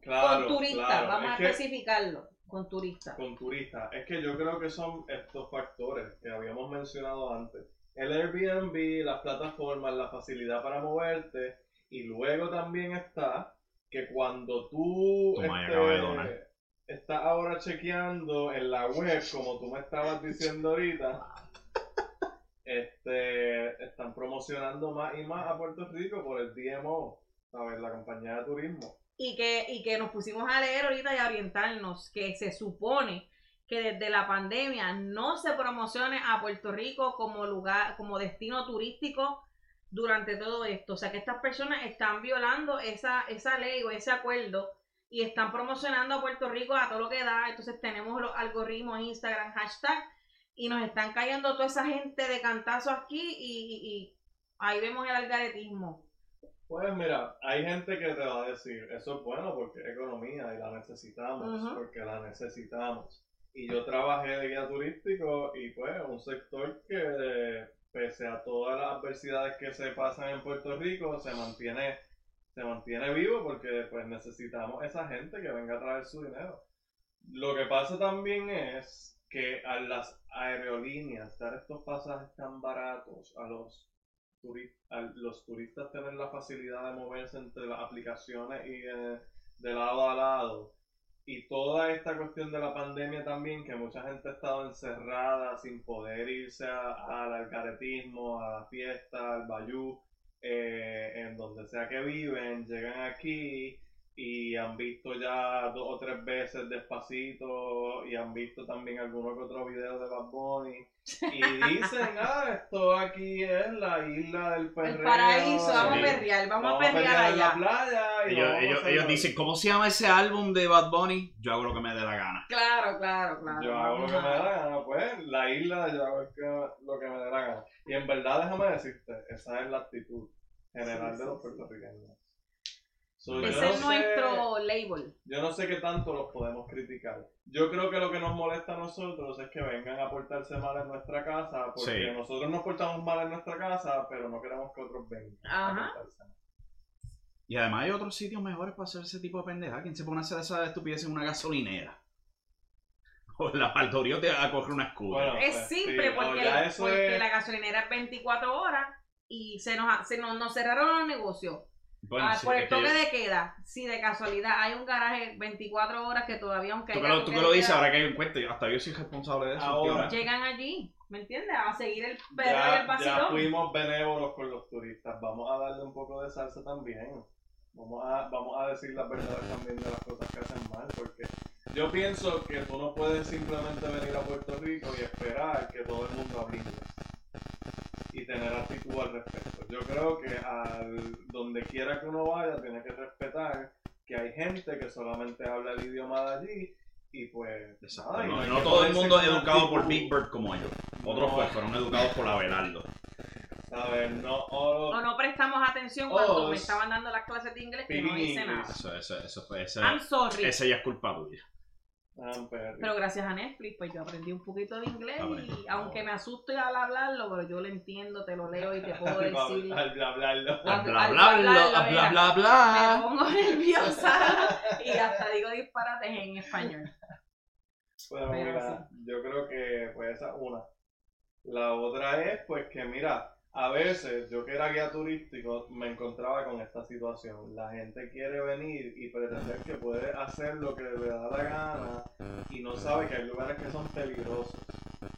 claro,
con turistas,
claro,
vamos
es
a
que-
especificarlo, con turistas.
con turistas. Es que yo creo que son estos factores que habíamos mencionado antes. El Airbnb, las plataformas, la facilidad para moverte y luego también está que cuando tú
Toma,
este,
acaba de donar.
Estás ahora chequeando en la web, como tú me estabas diciendo ahorita, este, están promocionando más y más a Puerto Rico por el DMO, ¿sabes? La compañía de turismo.
Y que, y que nos pusimos a leer ahorita y a orientarnos que se supone que desde la pandemia no se promocione a Puerto Rico como lugar, como destino turístico durante todo esto. O sea que estas personas están violando esa, esa ley o ese acuerdo y están promocionando a Puerto Rico a todo lo que da. Entonces tenemos los algoritmos Instagram, hashtag, y nos están cayendo toda esa gente de cantazo aquí y, y- y ahí vemos el algaretismo.
Pues mira, hay gente que te va a decir, eso es bueno porque es economía y la necesitamos, porque la necesitamos. Y yo trabajé de guía turístico y pues un sector que pese a todas las adversidades que se pasan en Puerto Rico, se mantiene, se mantiene vivo porque pues necesitamos esa gente que venga a traer su dinero. Lo que pasa también es que a las aerolíneas dar estos pasajes tan baratos a los a los turistas tener la facilidad de moverse entre las aplicaciones y eh, de lado a lado. Y toda esta cuestión de la pandemia también, que mucha gente ha estado encerrada sin poder irse al algaretismo, a la fiesta, al bayú, eh, en donde sea que viven, llegan aquí y han visto ya dos o tres veces despacito y han visto también algunos que otros videos de Bad Bunny y dicen, ah, esto aquí es la isla del perreo.
El paraíso, vamos a perrear, vamos,
Vamos
a perrear
en la
allá.
playa y
Ellos, ellos, dicen, ¿cómo se llama ese álbum de Bad Bunny? Yo hago lo que me dé la gana.
Claro, claro, claro.
Yo hago lo que me
a-
la gana, pues, la isla yo hago lo que me dé la gana. Y en verdad, déjame decirte, esa es la actitud general
Sí,
de los puertorriqueños. So, yo
Ese
no
es
sé-
nuestro label.
Yo no sé qué tanto los podemos criticar. Yo creo que lo que nos molesta a nosotros es que vengan a portarse mal en nuestra casa, porque
Sí.
nosotros nos portamos mal en nuestra casa, pero no queremos que otros vengan
Ajá.
a portarse mal.
Y además hay otros sitios mejores para hacer ese tipo de pendeja. ¿Quién se pone a hacer esa estupidez en una gasolinera? O en la Valdoriote a coger una escudo.
Bueno,
Es
pues,
simple
sí,
porque,
es-
la gasolinera es 24 horas y se nos, se nos, nos cerraron los negocios.
Bueno,
Ah,
sí,
por
es
el
que
toque
yo-
de queda, si de casualidad hay un garaje 24 horas que todavía aunque
tú que lo, tú que lo dices,
queda,
ahora que hay un cuento, hasta yo soy responsable de eso.
Ahora.
llegan allí, ¿Me entiendes? A seguir el perro y
Ya,
el
ya
vacilón.
fuimos benévolos con los turistas. Vamos a darle un poco de salsa también. Vamos a, vamos a decir las verdades también de las cosas que hacen mal. Porque yo pienso que tú no puedes simplemente venir a Puerto Rico y esperar que todo el mundo hable inglés. Y tener actitud al respecto. Yo creo que al donde quiera que uno vaya, tiene que respetar que hay gente que solamente habla el idioma de allí. Y pues. Nada,
No, no todo el mundo es educado por. Big Bird como ellos. Otros
No.
pues fueron educados por Abelardo.
¿Sabes? No, all-
O no prestamos atención cuando
Oh,
me
es-
estaban dando las clases de inglés que no hice nada.
English.
Eso, eso, eso fue, ese,
I'm sorry.
ese ya es culpa tuya.
Ah, perri.
Pero gracias a Netflix, pues yo aprendí un poquito de inglés
Aprendí.
y aunque me asusto al hablarlo, pero yo lo entiendo, te lo leo y te puedo decir.
al hablarlo.
Ah, al
bla
hablarlo,
bla bla
mira.
bla
Me pongo nerviosa y hasta digo disparates en español.
Pero mira, yo creo que pues esa es una. La otra es pues que mira, a veces yo que era guía turístico me encontraba con esta situación. La gente quiere venir y pretender que puede hacer lo que le da la gana y no sabe que hay lugares que son peligrosos.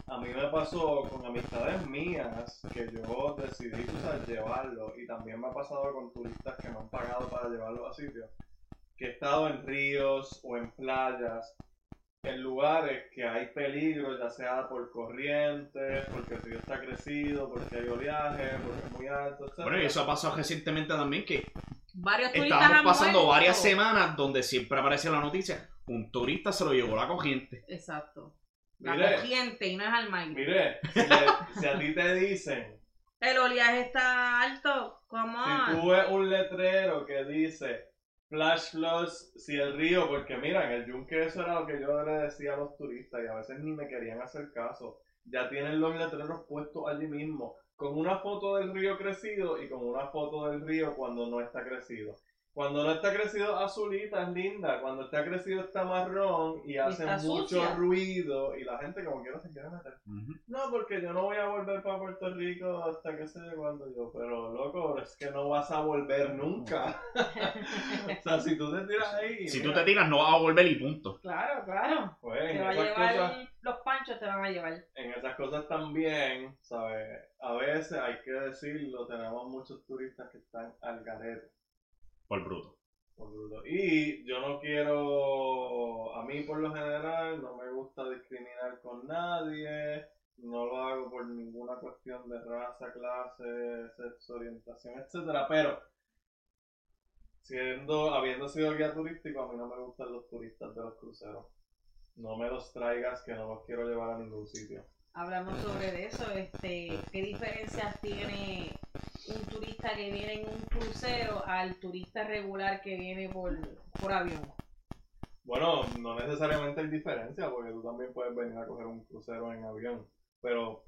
A mí me pasó con amistades mías que yo decidí tú sabes, llevarlo y también me ha pasado con turistas que me han pagado para llevarlos a sitios que he estado en ríos o en playas en lugares que hay peligro, ya sea por corrientes, porque el río está crecido, porque hay oleaje, porque es muy alto, etc.
Bueno, y eso ha pasado recientemente también, que
Varios turistas
estábamos pasando
muerto.
varias semanas donde siempre aparece la noticia, un turista se lo llevó la corriente.
Exacto. La
Mire,
corriente y no es al mar.
mire, si, le- si a ti te dicen,
El oleaje está alto. ¿Cómo?
si tú ves un letrero que dice flash floods, si el río, porque mira, en el yunque eso era lo que yo le decía a los turistas y a veces ni me querían hacer caso. Ya tienen los letreros puestos allí mismo, con una foto del río crecido y con una foto del río cuando no está crecido. Cuando no está crecido azulita es linda, cuando está crecido está marrón y hace mucho
sucia.
ruido y la gente como quiera se quiere meter. No, porque yo no voy a volver para Puerto Rico hasta que sé cuando yo, pero loco, es que no vas a volver nunca. o sea, si tú te tiras ahí,
Si tú
mira,
te tiras no vas a volver y punto.
Claro, claro.
pues
Te
en
va a
esas,
llevar
cosas,
los panchos, te van a llevar.
en esas cosas también, ¿sabes? A veces hay que decirlo, tenemos muchos turistas que están al garete.
Por bruto.
por bruto. Y yo no quiero, a mí por lo general, no me gusta discriminar con nadie, no lo hago por ninguna cuestión de raza, clase, sexo, orientación, etcétera, pero siendo, habiendo sido guía turístico, a mí no me gustan los turistas de los cruceros. No me los traigas que no los quiero llevar a ningún sitio.
Hablamos sobre eso, este, ¿qué diferencias tiene turista que viene en un crucero al turista regular que viene por, por avión?
Bueno, no necesariamente hay diferencia, porque tú también puedes venir a coger un crucero en avión. Pero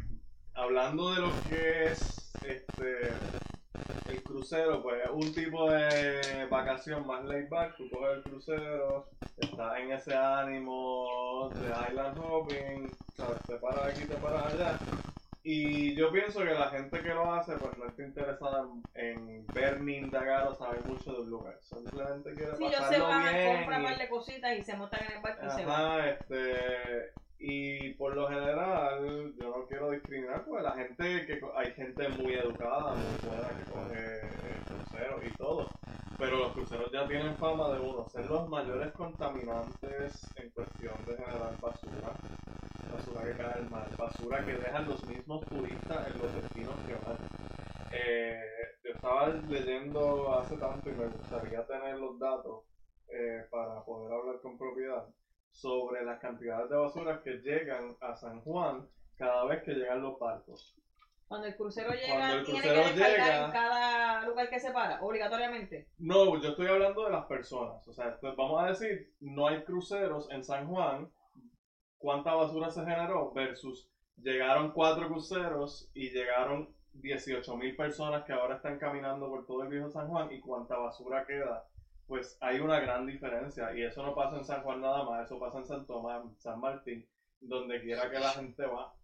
hablando de lo que es este el crucero, pues es un tipo de vacación más laid back. Tú coges el crucero, estás en ese ánimo de island hopping, ¿sabes? te paras aquí, te paras allá. Y yo pienso que la gente que lo hace, pues no está interesada en, ver ni indagar o saber mucho del lugar. Simplemente quiere
Si ellos se
pasarlo
van,
bien.
compran un par de cositas y se montan en el barco y se van.
Este, y por lo general, yo no quiero discriminar, porque la gente, que hay gente muy educada, muy buena que coge eh, cruceros y todo, pero los cruceros ya tienen fama de uno, ser los mayores contaminantes en cuestión de generar basura, basura que cae al mar, basura que dejan los mismos turistas en los destinos que van. Eh, yo estaba leyendo hace tanto y me gustaría tener los datos eh, para poder hablar con propiedad sobre las cantidades de basura que llegan a San Juan cada vez que llegan los barcos.
Cuando el crucero llega,
Cuando el
tiene
crucero
que
llega-
en cada lugar que se para, obligatoriamente.
No, yo estoy hablando de las personas. O sea, esto- vamos a decir, no hay cruceros en San Juan. ¿Cuánta basura se generó? Versus llegaron cuatro cruceros y llegaron 18 mil personas que ahora están caminando por todo el viejo San Juan y cuánta basura queda. Pues hay una gran diferencia y eso no pasa en San Juan nada más, eso pasa en San Tomás, San Martín, donde quiera que la gente va.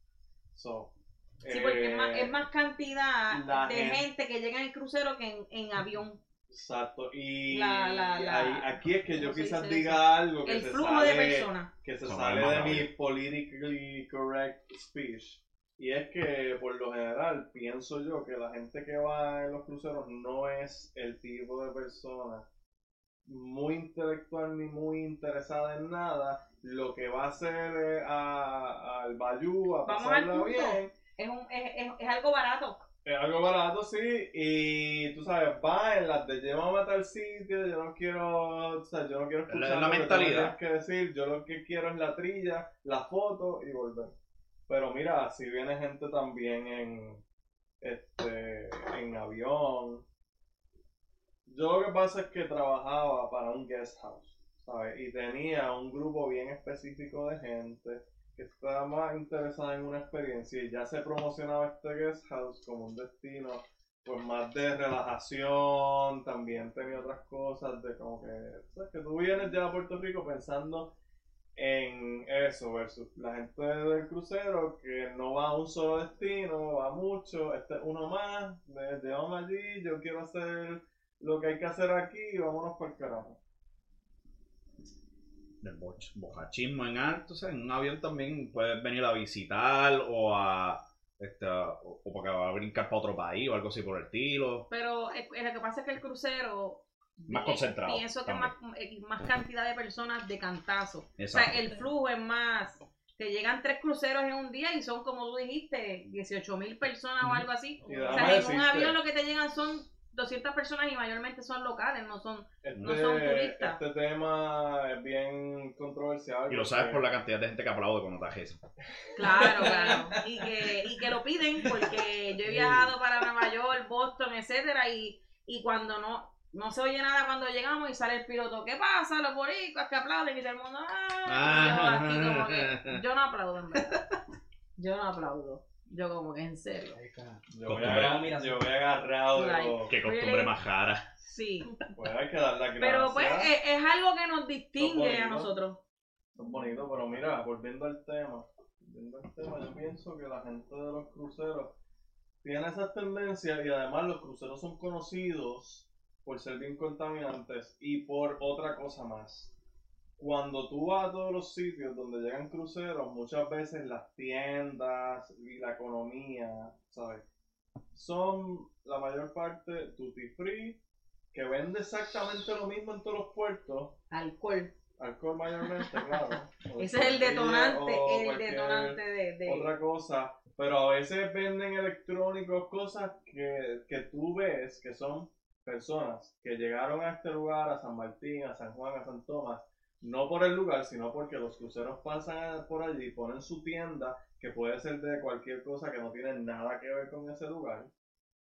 So,
Sí, porque es, más,
eh,
es más cantidad de
gente-
gente que llega en el crucero que en, en avión.
Exacto, y
La- la- la-
ahí- aquí es que yo
¿cómo se
quizás diga
eso?
algo que
El
se
flujo
sale,
de personas.
que se
Son
sale de mi politically correct speech. Y es que por lo general pienso yo que la gente que va en los cruceros no es el tipo de persona muy intelectual ni muy interesada en nada. Lo que va a hacer es a- al bayú, a pasarla bien.
Es, un, es, es, es algo barato.
Es algo barato, sí, y tú sabes, va en las de llévame a tal sitio, yo no quiero, o sea, yo no quiero
La-
escuchar
la
lo que tú me
mentalidad.
tienes que decir, yo lo que quiero es la trilla, la foto y volver. Pero mira, si viene gente también en, este, en avión, yo lo que pasa es que trabajaba para un guest house, ¿sabes? Y tenía un grupo bien específico de gente que estaba más interesada en una experiencia y ya se promocionaba este guest house como un destino pues más de relajación, también tenía otras cosas de como que, ¿sabes? que tú vienes ya a Puerto Rico pensando en eso versus la gente del crucero que no va a un solo destino, va mucho, este es uno más, llevamos allí, yo quiero hacer lo que hay que hacer aquí y vámonos por el carajo.
Del boch- bocachismo en alto, o sea, en un avión también puedes venir a visitar o a este, o, o porque va a brincar para otro país o algo así por el estilo.
Pero eh, eh, lo que pasa es que el crucero.
Más
eh,
concentrado,
Pienso que más, eh, más cantidad de personas de cantazo. O
Exacto.
sea, el flujo es más. Te llegan tres cruceros en un día y son, como tú dijiste, 18 mil personas o algo así. O sea, en un avión lo que te llegan son 200 personas y mayormente son locales, no son.
Este,
No son turistas.
este tema es bien controversial.
Y lo sabes
porque-
por la cantidad de gente que aplaude cuando traje eso.
Claro, claro. Y que, y que lo piden porque yo he viajado para Nueva York, Boston, etcétera, y, y cuando no, no se oye nada cuando llegamos y sale el piloto, ¿qué pasa? Los boricuas que aplauden y todo el mundo, ¡ah! Y yo aquí como que, yo no aplaudo en verdad. Yo no aplaudo. Yo como que en serio.
Yo voy, agarrado, yo voy agarrado
Like.
Qué costumbre más cara.
Sí.
Pues hay que dar gracias.
Pero pues es, es algo que nos distingue a nosotros.
Son bonitos, pero mira, volviendo al tema, volviendo al tema, yo pienso que la gente de los cruceros tiene esas tendencias y además los cruceros son conocidos por ser bien contaminantes y por otra cosa más. Cuando tú vas a todos los sitios donde llegan cruceros, muchas veces las tiendas y la economía, ¿sabes? Son la mayor parte duty free, que vende exactamente lo mismo en todos los puertos,
Alcohol.
Alcohol mayormente, claro.
Ese es el detonante, el detonante de, de-
Otra cosa, pero a veces venden electrónicos, cosas que, que tú ves que son personas que llegaron a este lugar, a San Martín, a San Juan, a San Tomás, no por el lugar, sino porque los cruceros pasan por allí, ponen su tienda, que puede ser de cualquier cosa que no tiene nada que ver con ese lugar.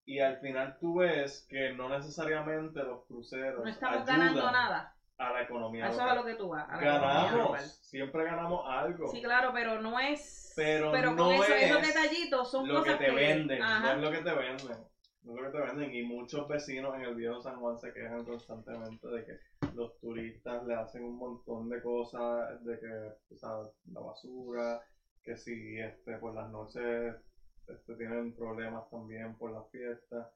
Y al final tú ves que no necesariamente los cruceros
no estamos
ayudan
ganando nada.
a la economía
Eso es a lo que tú vas. a la.
Ganamos, siempre ganamos algo.
Sí, claro, pero no es.
Pero
con
no
eso- esos
es
detallitos son
lo que
cosas
te venden, no es lo que te venden. No es lo que te venden. Y muchos vecinos en el viejo San Juan se quejan constantemente de que los turistas le hacen un montón de cosas, de que, o sea, la basura, que si este, por las noches este, tienen problemas también por las fiestas.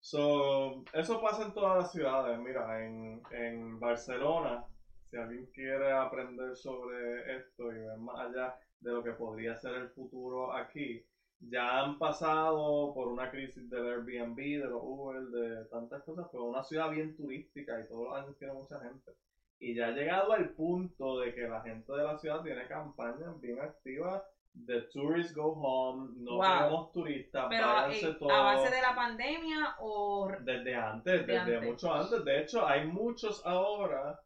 So, eso pasa en todas las ciudades. Mira, en, en Barcelona, si alguien quiere aprender sobre esto y ver más allá de lo que podría ser el futuro aquí, ya han pasado por una crisis del Airbnb, de los Uber, de tantas cosas, pero una ciudad bien turística y todos los años tiene mucha gente. Y ya ha llegado al punto de que la gente de la ciudad tiene campañas bien activas de Tourists Go Home, no
Wow.
tenemos turistas,
Pero
váyanse
eh,
todos.
a base de la pandemia o.
Desde antes,
De
desde
antes.
mucho antes. De hecho, hay muchos ahora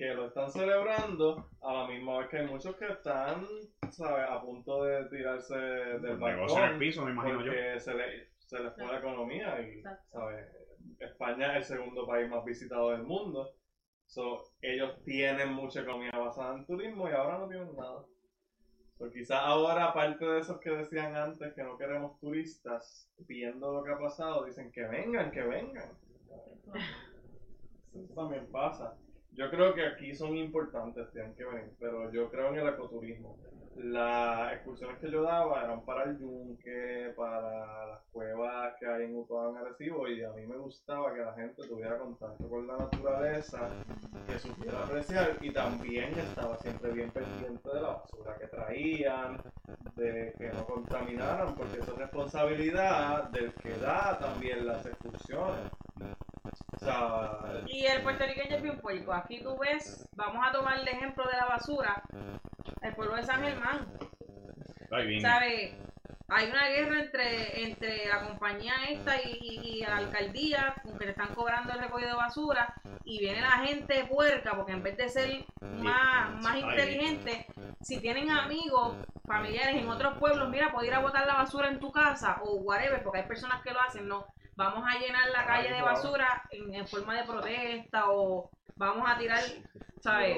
que lo están celebrando a la misma vez que hay muchos que están, ¿sabes? A punto de tirarse del
en el
balcón
piso, me imagino yo.
porque se le, se les fue la economía y. ¿sabes? España es el segundo país más visitado del mundo. So, ellos tienen mucha economía basada en turismo y ahora no tienen nada. So, quizás ahora, aparte de esos que decían antes que no queremos turistas, viendo lo que ha pasado, dicen que vengan, que vengan. Eso también pasa. Yo creo que aquí son importantes, tienen que venir, pero yo creo en el ecoturismo. Las excursiones que yo daba eran para el yunque, para las cuevas que hay en Utuado y a mí me gustaba que la gente tuviera contacto con la naturaleza, que supiera apreciar y también estaba siempre bien pendiente de la basura que traían, de que no contaminaran, porque eso es responsabilidad del que da también las excursiones. O sea,
Y el puertorriqueño es bien puerco. Aquí tú ves, vamos a tomar el ejemplo de la basura, el pueblo de San Germán. ¿Sabes? Hay una guerra entre, entre la compañía esta y, y- y la alcaldía, con que le están cobrando el recogido de basura, y viene la gente puerca, porque en vez de ser más, más inteligente, si tienen amigos, familiares en otros pueblos, mira, puedo ir a botar la basura en tu casa, o whatever, porque hay personas que lo hacen, no. Vamos a llenar la calle de basura en, en forma de protesta, o vamos a tirar, ¿sabes?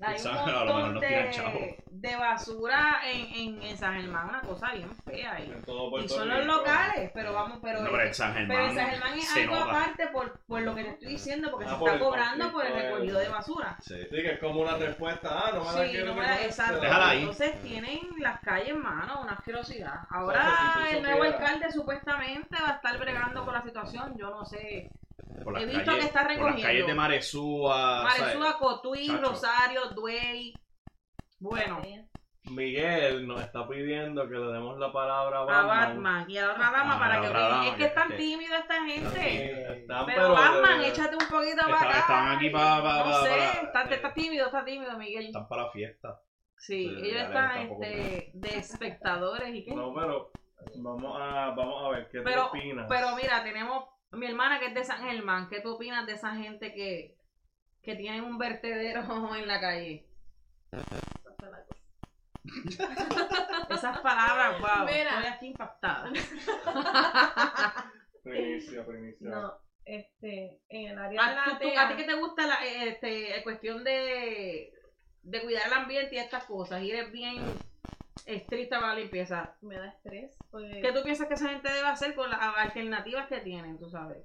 Hay un
Quizás a lo mejor
montón
tiran
de,
chavo.
de basura en, en, en San Germán, una cosa bien fea ahí.
En todo
Y son los
Rico.
locales, pero vamos, pero,
No, pero en San Germán,
pero en San Germán es
se
algo
nota.
aparte por, por lo que te estoy diciendo, porque
Ah,
se
por
está
el
cobrando por el
conflicto,
recogido
eh.
de basura.
Sí.
Sí, que es como una respuesta, ah, no me la
Sí,
quiero
no me
que
la-
me-
exacto.
Déjala ahí.
Entonces tienen las calles, mano, una asquerosidad. Ahora
Entonces, si tú
el nuevo
supieras-
alcalde supuestamente va a estar bregando con la situación, yo no sé.
Por
He visto
calles-
que está
Por las
recogiendo.
calles de Maresúa.
Maresúa, Cotuí,
chacho.
Rosario, Duey. Bueno,
Miguel nos está pidiendo que le demos la palabra a
a
Batman.
Batman y a la otra dama
Ah,
para que
dama,
Es que es tan
que-
tímido esta gente.
Están,
Pero Batman,
eh,
échate un poquito para acá.
estaban aquí
y-
pa- pa-
No sé,
para-
está, está tímido, está tímido, Miguel.
Están para la fiesta.
Sí, ellos están este, de espectadores y qué.
No, pero vamos a, vamos a ver, ¿qué
pero,
tú opinas?
pero mira, tenemos mi hermana que es de San Germán. ¿Qué tú opinas de esa gente que, que tienen un vertedero en la calle? Esas palabras, wow,
Mira.
estoy aquí impactada.
Primicia, primicia.
No, este, en el área de
¿A,
la
tú- tú- a ti que te gusta la eh, este, cuestión de, de cuidar el ambiente y estas cosas? Y eres bien estricta para la limpieza.
me da estrés. Porque,
¿Qué tú piensas que esa gente debe hacer con las alternativas que tienen, tú sabes?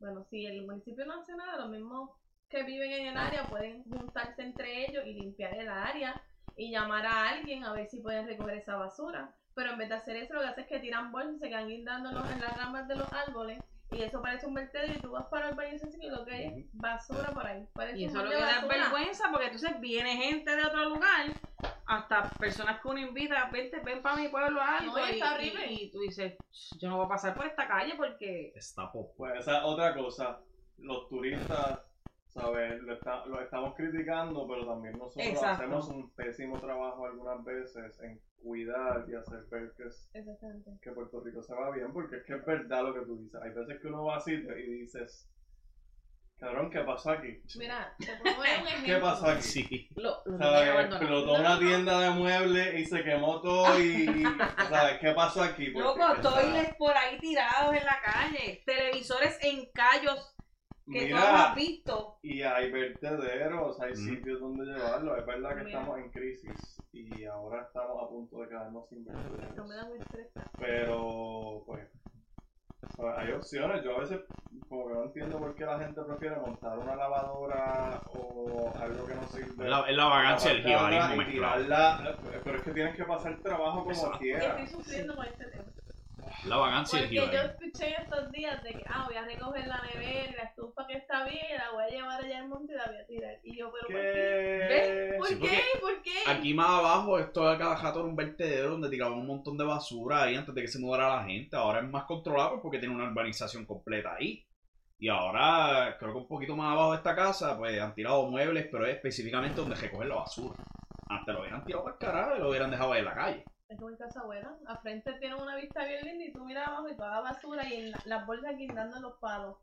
bueno, si el municipio no hace nada, los mismos que viven en el área pueden juntarse entre ellos y limpiar el área y llamar a alguien a ver si pueden recoger esa basura. Pero en vez de hacer eso, lo que hacen es que tiran bolsas y se quedan guindando en los- en las ramas de los árboles. Y eso parece un vertedero y tú vas para el baño y lo que hay es basura por ahí. Parece
Y eso es lo que da vergüenza porque entonces viene gente de otro lugar, hasta personas que uno invita, vente, ven para mi pueblo algo.
No, y está horrible.
y- y tú dices, yo no voy a pasar por esta calle porque...
Está pop.
Pues esa es otra cosa, los turistas, ¿sabes? Lo, está- lo estamos criticando, pero también nosotros
Exacto.
hacemos un pésimo trabajo algunas veces en cuidar y hacer ver que, es- que Puerto Rico se va bien, porque es que es verdad lo que tú dices. Hay veces que uno va así y dices, cabrón, ¿qué pasó aquí?
Mira, te pongo un ejemplo.
¿Qué pasó aquí?
Sí.
Lo, lo
¿Sabes? Explotó una tienda de muebles y se quemó todo y, y, ¿sabes? ¿Qué pasó aquí? Porque
Loco, toiles por ahí tirados en la calle, televisores en callos que tú no
Mira,
has visto.
y hay vertederos, hay
Mm.
sitios donde llevarlo. Es verdad que
Mira.
estamos en crisis y ahora estamos a punto de quedarnos sin
No me
vertederos.
da muy estrés.
Pero, pues, hay opciones. Yo a veces, como que no entiendo por qué la gente prefiere montar una lavadora o algo que no sirve.
Es la, es la vagancia del jibarismo mezclado.
pero es que tienes que pasar trabajo como
Exacto.
quieras.
Estoy sufriendo con este tema.
La vagancia
Porque yo
jibarismo.
escuché estos días de que, ah, voy a recoger la nevera y la estufa que está bien y la voy a llevar allá al monte y la voy a tirar. Y yo, pero ¿por qué? ¿Por
Sí,
qué? ¿Por qué?
Aquí más abajo, esto de cada jato era un vertedero donde tiraban un montón de basura ahí antes de que se mudara la gente. Ahora es más controlado porque tiene una urbanización completa ahí. Y ahora, creo que un poquito más abajo de esta casa, pues han tirado muebles, pero es específicamente donde recogen la basura. Antes lo hubieran tirado para el carajo y lo hubieran dejado ahí en la calle.
Es como en casa buena. A frente tiene una vista bien linda y tú miras abajo y toda la basura y en la- las bolsas guindando en los palos.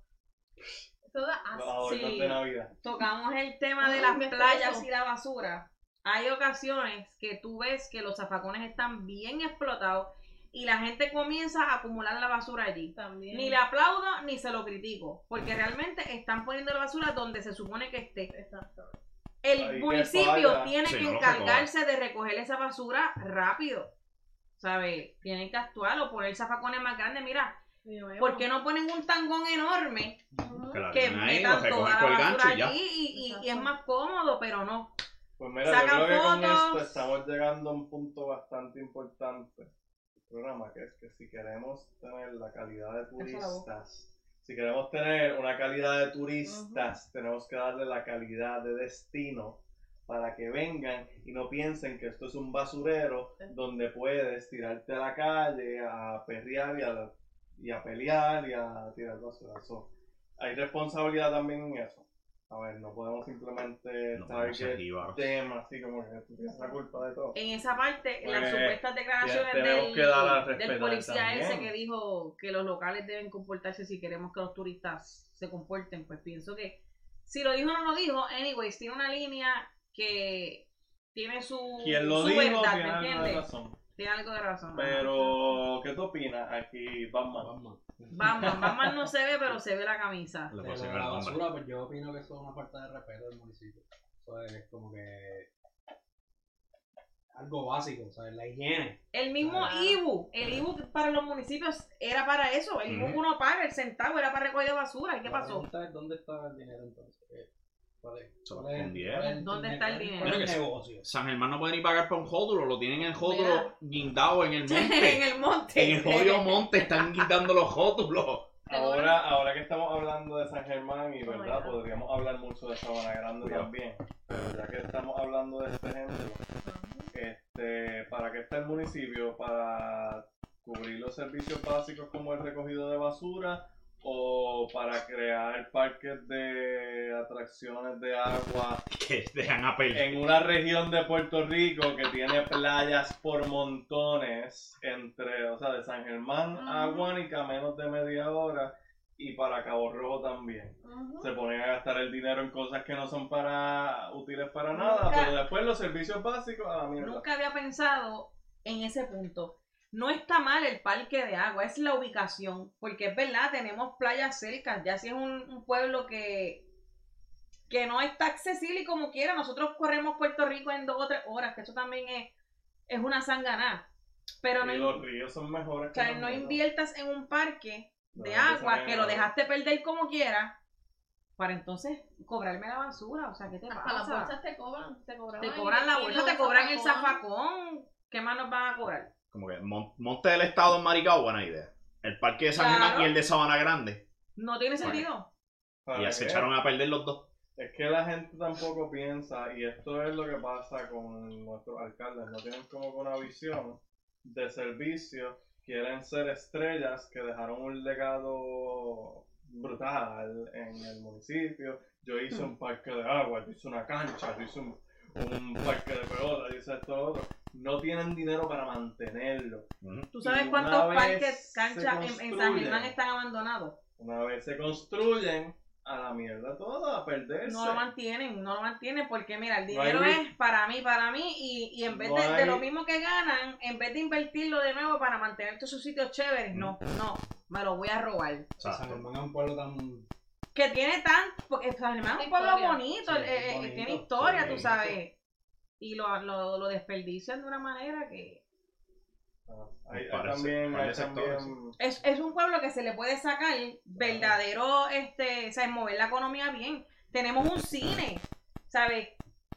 Eso da
Los
asco.
adornos
Sí.
de Navidad.
Tocamos el tema de
Ay,
las
me
playas
estreso.
y la basura. Hay ocasiones que tú ves que los zafacones están bien explotados y la gente comienza a acumular la basura allí.
También.
Ni le aplaudo ni se lo critico, porque realmente están poniendo la basura donde se supone que esté.
Exacto.
El
Ahí
municipio tiene
Sí,
que
no
encargarse de recoger esa basura rápido. ¿Sabes? Tienen que actuar o poner zafacones más grandes. Mira. ¿por qué no ponen un tangón enorme
Ujú.
Que
metan
lo recogen
toda
con
la
el gancho
basura
y ya.
allí y, y- y es más cómodo, pero no.
Pues mira,
Sacan
yo creo que con esto estamos llegando a un punto bastante importante del programa, que es que si queremos tener la calidad de turistas, si queremos tener una calidad de turistas, tenemos que darle la calidad de destino para que vengan y no piensen que esto es un basurero donde puedes tirarte a la calle a perrear y a, y a pelear y a tirar basura. So, hay responsabilidad también en eso. A ver, no podemos simplemente
No
estar
podemos ser
que
jíbaros.
tema así como que tú tienes la culpa de todo.
En esa parte,
Pues,
las supuestas declaraciones del,
que dar a
del policía
también.
ese que dijo que los locales deben comportarse si queremos que los turistas se comporten, pues pienso que si lo dijo o no lo dijo, anyways, tiene una línea que tiene su,
Quien lo
su
dijo
verdad,
tiene
¿me entiendes? Tiene algo de razón.
Pero, ¿qué tú opinas aquí, Batman?
Batman.
Batman, Batman no se ve, pero se ve la camisa.
El
la basura, pues yo opino que eso es una falta de respeto del municipio. Eso es como que algo básico, o sea, la higiene.
El mismo
Ah.
IBU, el IBU para los municipios era para eso. El IBU que
Ujú.
uno paga, el centavo era para recoger basura. ¿Y qué
La
pasó?
es, ¿Dónde está el dinero entonces? ¿Qué- ¿Cuál es?
Se lo
cuál es-
escondieron.
cuál es
¿Dónde está el dinero?
el
Mira que sí.
negocio?
San Germán no puede ni pagar por un jódulo, lo tienen en el jódulo
Mira.
guindado en el
en
monte.
el monte.
en el jodido monte están guindando los jódulos.
Ahora, ahora que estamos hablando de San Germán y
Oh my
verdad,
God.
podríamos hablar mucho de Sabana Grande
Cuidado.
también. Pero ya que estamos hablando de este ejemplo, este, ¿para qué está el municipio? ¿Para cubrir los servicios básicos como el recogido de basura? ¿O para crear parques de atracciones de agua
Que dejan a
en una región de Puerto Rico que tiene playas por montones entre, o sea, de San Germán a. Guánica menos de media hora y para Cabo Rojo también. Se ponen a gastar el dinero en cosas que no son para útiles para nada,
Nunca-
pero después los servicios básicos a la mierda.
Nunca había pensado en ese punto. No está mal el parque de agua, es la ubicación. Porque es verdad, tenemos playas cerca. Ya si es un, un pueblo que, que no está accesible y como quiera, nosotros corremos Puerto Rico en dos o tres horas, que eso también es, es una sanganá. Pero no,
los ríos son mejores
o sea,
que las
no inviertas en un parque de
No,
agua que
es
lo dejaste perder como quiera para entonces cobrarme la basura. O sea, ¿qué te
Hasta las
pasa?
bolsas te cobran. Te,
Te cobran la bolsa, te cobran el
zafacón.
zafacón. ¿Qué más nos van a cobrar?
Como que Mon- Monte del Estado en Maricao, buena idea. El parque de San
Claro.
Germán y el de Sabana Grande.
No tiene sentido.
¿Para
Y ya se
qué?
echaron a perder los dos.
Es que la gente tampoco piensa, y esto es lo que pasa con nuestros alcaldes, no tienen como que una visión de servicio, quieren ser estrellas que dejaron un legado brutal en el municipio. Yo hice un parque de agua, yo hice una cancha, yo hice un, un parque de pelota, yo hice esto, lo otro. No tienen dinero para mantenerlo.
¿Tú sabes cuántos parques, canchas en, en San. Germán están abandonados?
Una vez se construyen, a la mierda todo, a perderse.
No lo mantienen, no lo mantienen porque mira, el
No hay
dinero es para mí, para mí y, y en vez
No
de, de lo mismo que ganan, en vez de invertirlo de nuevo para mantener todos sus sitios chéveres, no, no, me lo voy a robar.
San
Exacto.
Germán es un pueblo tan.
Que tiene tan, porque San Germán es un pueblo bonito,
Sí,
eh, eh,
bonito,
tiene historia,
sí,
tú
sí.
Y lo, lo, lo desperdician de una manera que...
Ah, Hay, hay también, hay también
Es, es un pueblo que se le puede sacar verdadero, este, o sea, mover la economía bien. Tenemos un cine, ¿sabes?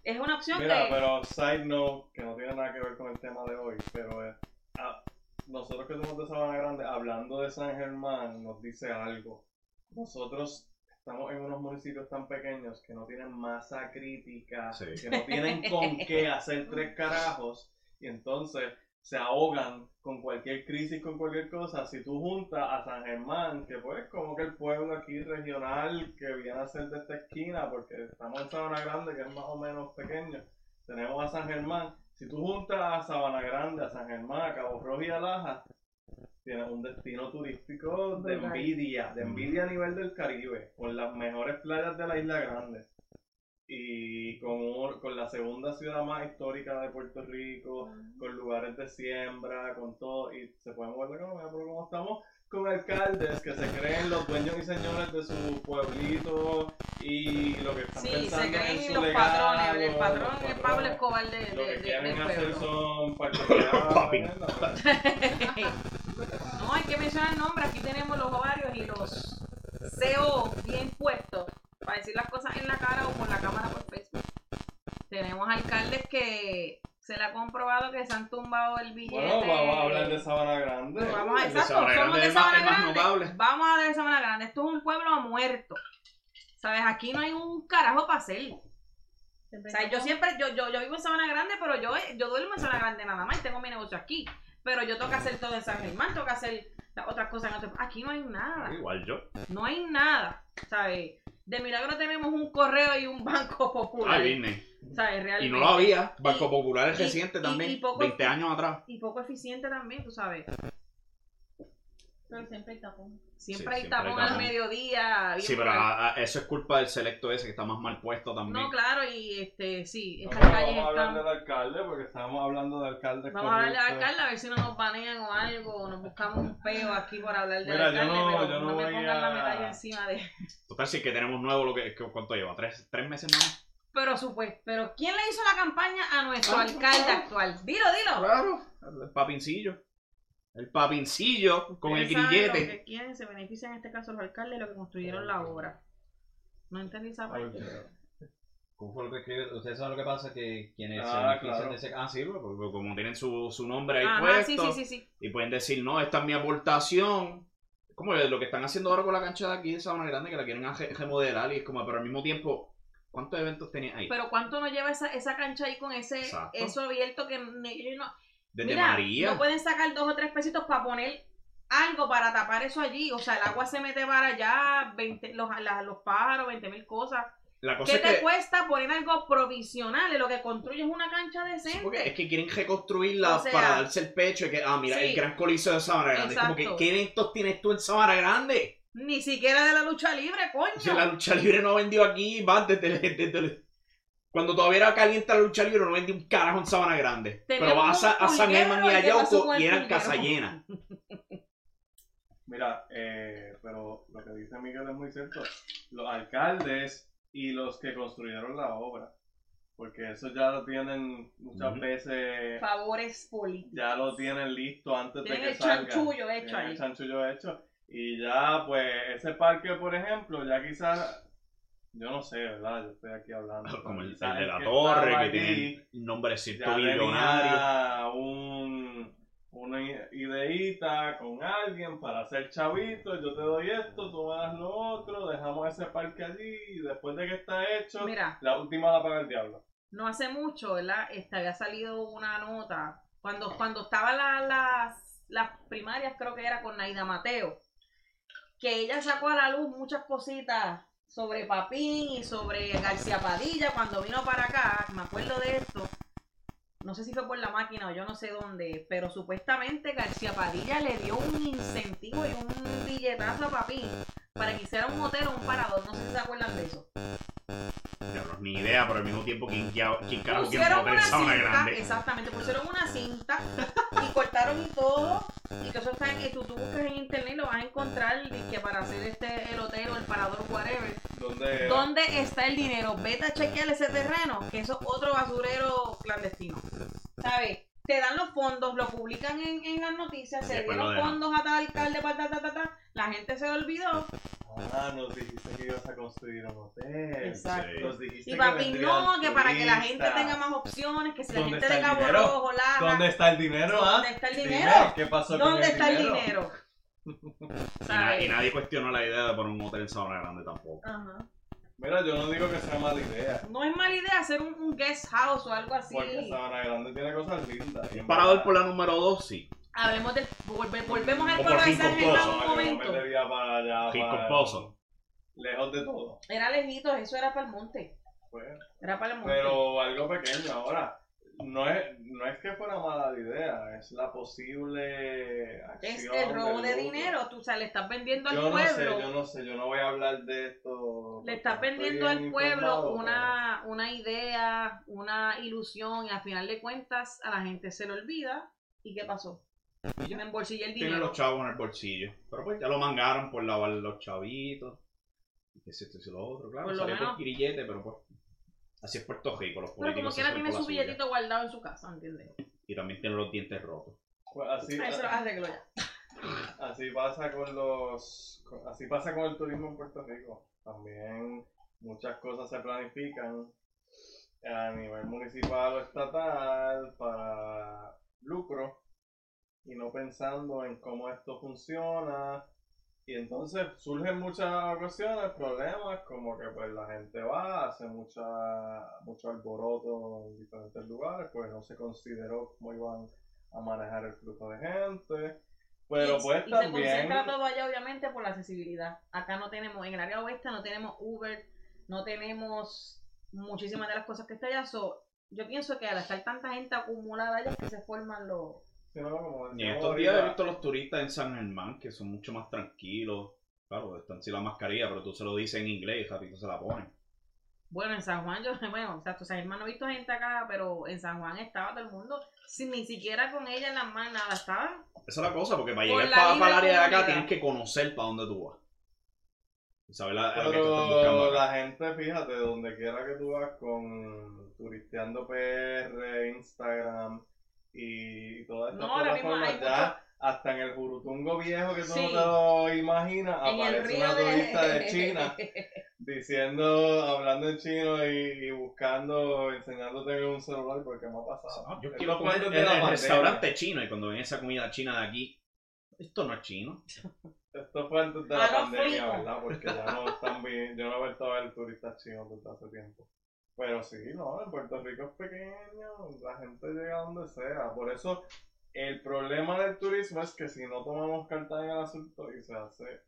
Es una opción
Mira,
que...
pero side note, que no tiene nada que ver con el tema de hoy, pero eh, ah, nosotros que somos de Sabana Grande, hablando de San Germán, nos dice algo. Nosotros estamos en unos municipios tan pequeños que no tienen masa crítica,
Sí.
que no tienen con qué hacer tres carajos, y entonces se ahogan con cualquier crisis, con cualquier cosa. Si tú juntas a San Germán, que pues como que el pueblo aquí regional que viene a ser de esta esquina, porque estamos en Sabana Grande, que es más o menos pequeño, tenemos a San Germán. Si tú juntas a Sabana Grande, a San Germán, a Cabo Rojo y a Laja, tienes un destino turístico de envidia, de envidia a nivel del Caribe, con las mejores playas de la Isla Grande. Y con, un- con la segunda ciudad más histórica de Puerto Rico, con lugares de siembra, con todo, y se puede mover la economía, pero como estamos con alcaldes que se creen los dueños y señores de su pueblito y lo que están
Sí,
pensando
se
en
creen
su
los
legado,
patrones, el patrón es Pablo Escobar de,
Lo
de-
que
de-
quieren hacer
pueblo.
son particulares.
el nombre, aquí tenemos los ovarios y los CO bien puestos
para
decir
las
cosas
en la
cara
o con
la
cámara
por Facebook. Tenemos alcaldes que se le ha comprobado que se han tumbado el billete. Vamos a hablar de Sabana Grande.
Vamos
a, exacto, somos de Sabana Grande. Vamos hablar de Sabana Grande. Esto es un pueblo muerto. ¿Sabes? Aquí no hay un carajo para hacer. Yo siempre, yo, yo, yo vivo en Sabana Grande, pero yo, yo duermo en Sabana Grande nada más y tengo mi negocio aquí. Pero yo tengo que hacer todo en San Germán, tengo que hacer las otras cosas en otro. Aquí no hay nada.
Igual yo.
No hay nada. ¿Sabes? De milagro tenemos un correo y un banco popular.
Ay, Disney.
¿Sabes?
Y
Realmente.
no lo había. Banco
Y-
Popular es
y-
reciente
y-
también.
y poco-
20 años atrás.
Y poco eficiente también, tú sabes.
Pero siempre hay tapón.
Siempre
Sí,
hay
siempre hay
tapón al mediodía.
Sí, pero a- a- eso es culpa del selecto ese que está más mal puesto también.
No, claro, y este, sí,
No,
estas
pero
calles
vamos a hablar
están...
del alcalde porque estábamos hablando de alcalde.
Vamos a hablarle al alcalde a ver si no nos banean o algo, o nos buscamos un peo aquí por hablar del
Mira, yo
alcalde,
no-
pero
yo no
no, me
voy
pongan la
a-
medalla encima de...
Total, si es que tenemos nuevo, lo que, que- ¿cuánto lleva? ¿Tres, tres meses más?
Pero supuesto, pero ¿quién le hizo la campaña a nuestro
Ah,
alcalde
claro.
actual? Dilo, dilo.
Claro, el papincillo. El papincillo con el
lo
grillete.
que quieren, se benefician en este caso los alcaldes lo que construyeron la obra. No entendí esa parte.
¿Cómo fue lo que escribe? Ustedes saben lo que pasa, que quienes
Ah,
se benefician
claro.
de ese... Ah, sí, porque como tienen su, su nombre ahí
Ajá,
puesto,
sí, sí, sí, sí.
y pueden decir, no, esta es mi aportación. Como lo que están haciendo ahora con la cancha de aquí de Sabana Grande, que la quieren remodelar, y es como, pero al mismo tiempo, ¿cuántos eventos tenían ahí?
Pero ¿cuánto nos lleva esa, esa cancha ahí con ese
Exacto.
eso abierto que ni- no,
Desde
Mira,
María.
no pueden sacar dos o tres pesitos para poner algo para tapar eso allí. O sea, el agua se mete para allá, 20, los, la- los pájaros, 20 mil cosas.
La cosa
¿Qué
es
te
que...
cuesta poner algo provisional? En lo que construyes una cancha
Sí,
decente.
porque es que quieren reconstruirla
O sea,
para darse el pecho y que, ah, mira,
sí.
el gran coliseo de Sabana Grande. Es como que,
Exacto.
¿qué eventos tienes tú en Sabana Grande?
Ni siquiera de la lucha libre, coño.
Si la lucha libre no vendió aquí, va desde, desde- desde- cuando todavía era caliente la lucha libre, no vendió un carajo en Sabana Grande. Pero vas a, a San Germán y
¿y
a Yauco y eran casa llena.
Mira, eh, pero lo que dice Miguel es muy cierto. Los alcaldes y los que construyeron la obra, porque eso ya lo tienen muchas veces,
Favores políticos.
ya lo tienen listo antes de
Tienen
que
el
salga.
chanchullo hecho
Tienen
ahí.
el chanchullo hecho. Y ya, pues, ese parque, por ejemplo, ya quizás, yo no sé, ¿verdad? Yo estoy aquí hablando.
Como el, el de la
que
torre, que tiene un nombrecito
tenía un, una ideita con alguien para hacer chavito, yo te doy esto, tú me das lo otro, dejamos ese parque allí y después de que está hecho,
Mira,
la última la paga el diablo.
no hace mucho, ¿verdad? Este, había salido una nota cuando cuando estaban la- las, las primarias, creo que era con Naida Mateo, que ella sacó a la luz muchas cositas sobre Papín y sobre García Padilla cuando vino para acá, me acuerdo de esto. No sé si fue por la máquina o yo no sé dónde, pero supuestamente García Padilla le dio un incentivo y un billetazo a Papín para que hiciera un hotel o un parador. No sé si se acuerdan de eso.
Diablos, ni idea, pero al mismo tiempo, ¿quién, quién carajo quiere
una
Sabana
cinta,
Grande?
exactamente, pusieron una cinta y cortaron y todo. Y que eso está en, y tú, tú buscas en internet y lo vas a encontrar y que para hacer este el hotel o el parador, whatever.
Donde
¿Dónde está el dinero? Vete a chequear ese terreno, que eso es otro basurero clandestino. ¿Sabes? Te dan los fondos, lo publican en, en las noticias, se dieron fondos a tal alcalde, pa, ta, ta, ta, ta. la gente se olvidó.
ah, nos dijiste que ibas a construir un hotel.
Exacto.
Nos dijiste
Y
que
papi,
vendrían
no, que para que la gente tenga más opciones, que si la
¿Dónde
gente
está
de
el
Cabo
dinero?
Rojo,
¿Dónde está el dinero? ah?
¿Dónde está el
Dime,
dinero?
¿Qué pasó con
¿Dónde
el
está el
dinero?
dinero?
Y, na-
¿Sabes?
y nadie cuestionó la idea de poner un hotel en Sabana Grande tampoco.
Ajá.
Mira, yo no digo que sea mala idea.
No es mala idea hacer un, un guest house o algo así.
Porque Sabana Grande tiene cosas lindas.
parador por la número 2, sí.
Hablemos del. volve- volvemos al pueblo de San Germán
Pozo,
un momento.
para allá. Para-
Pozo.
Lejos de todo.
Era lejitos, eso era para el monte.
Pues.
Era para el monte.
Pero algo pequeño ahora. No es, no es que fuera mala la idea, es la posible
es
acción.
el robo de dinero, tú o sea, le estás vendiendo al
Yo no sé,
pueblo.
yo no sé, yo no voy a hablar de esto.
Le estás vendiendo al pueblo una, una idea, una ilusión, y al final de cuentas a la gente se le olvida. ¿Y qué pasó? Yo me embolsillé el
Tiene
dinero.
los chavos en el bolsillo. Pero pues ya lo mangaron por lavar los chavitos. Y que si esto y si lo otro. Claro,
Por lo
salió
menos.
por grillete, pero pues. Así es Puerto Rico, los
Pero
políticos.
como
se
quiera tiene su
suya.
billetito guardado en su casa, ¿entiendes?
Y también tiene los dientes rotos.
Pues así,
se lo arreglo ya.
así pasa con los con- así pasa con el turismo en Puerto Rico. También muchas cosas se planifican a nivel municipal o estatal para lucro y no pensando en cómo esto funciona. Y entonces surgen muchas ocasiones, problemas, como que pues la gente va, hace mucha, mucho alboroto en diferentes lugares, pues no se consideró cómo iban a manejar el flujo de gente. Pero
y,
pues
y
también...
se concentra todo allá obviamente por la accesibilidad. Acá no tenemos, en el área oeste no tenemos Uber, no tenemos muchísimas de las cosas que está allá. So, yo pienso que al estar tanta gente acumulada allá es que se forman los...
Sí, no, como
Y en
decíamos
estos días he visto los turistas en San Germán que son mucho más tranquilos. Claro, están sin la mascarilla, pero tú se lo dices en inglés y rápido se la ponen.
Bueno, en San Juan, yo, bueno, o sea, tú sabes, hermano, he visto gente acá, pero en San Juan estaba todo el mundo, sin ni siquiera con ella en las manos, nada, estaban.
Esa es la cosa, porque para
Por
llegar
la
para,
libre
el área de acá tienes que conocer para dónde tú vas. Y saber la, lo que te estás
Pero
buscando. acá.
la gente, fíjate, donde quiera que tú vas con Turisteando PR, Instagram y todas estas
No,
plataformas, ya
mucho-
hasta en el Jurutungo viejo que tú
Sí.
no te lo imaginas, aparece una turista de,
de...
China diciendo, hablando en chino y, y buscando, enseñándote en un celular porque me ha pasado.
Yo quiero comer en el
pandemia.
restaurante chino y cuando ven esa comida china de aquí, esto no es chino.
Esto fue antes de la pandemia. ¿verdad? Porque ya no están bien, yo no he vuelto a ver turistas chinos desde hace tiempo. Pero sí, no, en Puerto Rico es pequeño, la gente llega a donde sea. Por eso el problema del turismo es que si no tomamos carta en el asunto y se hace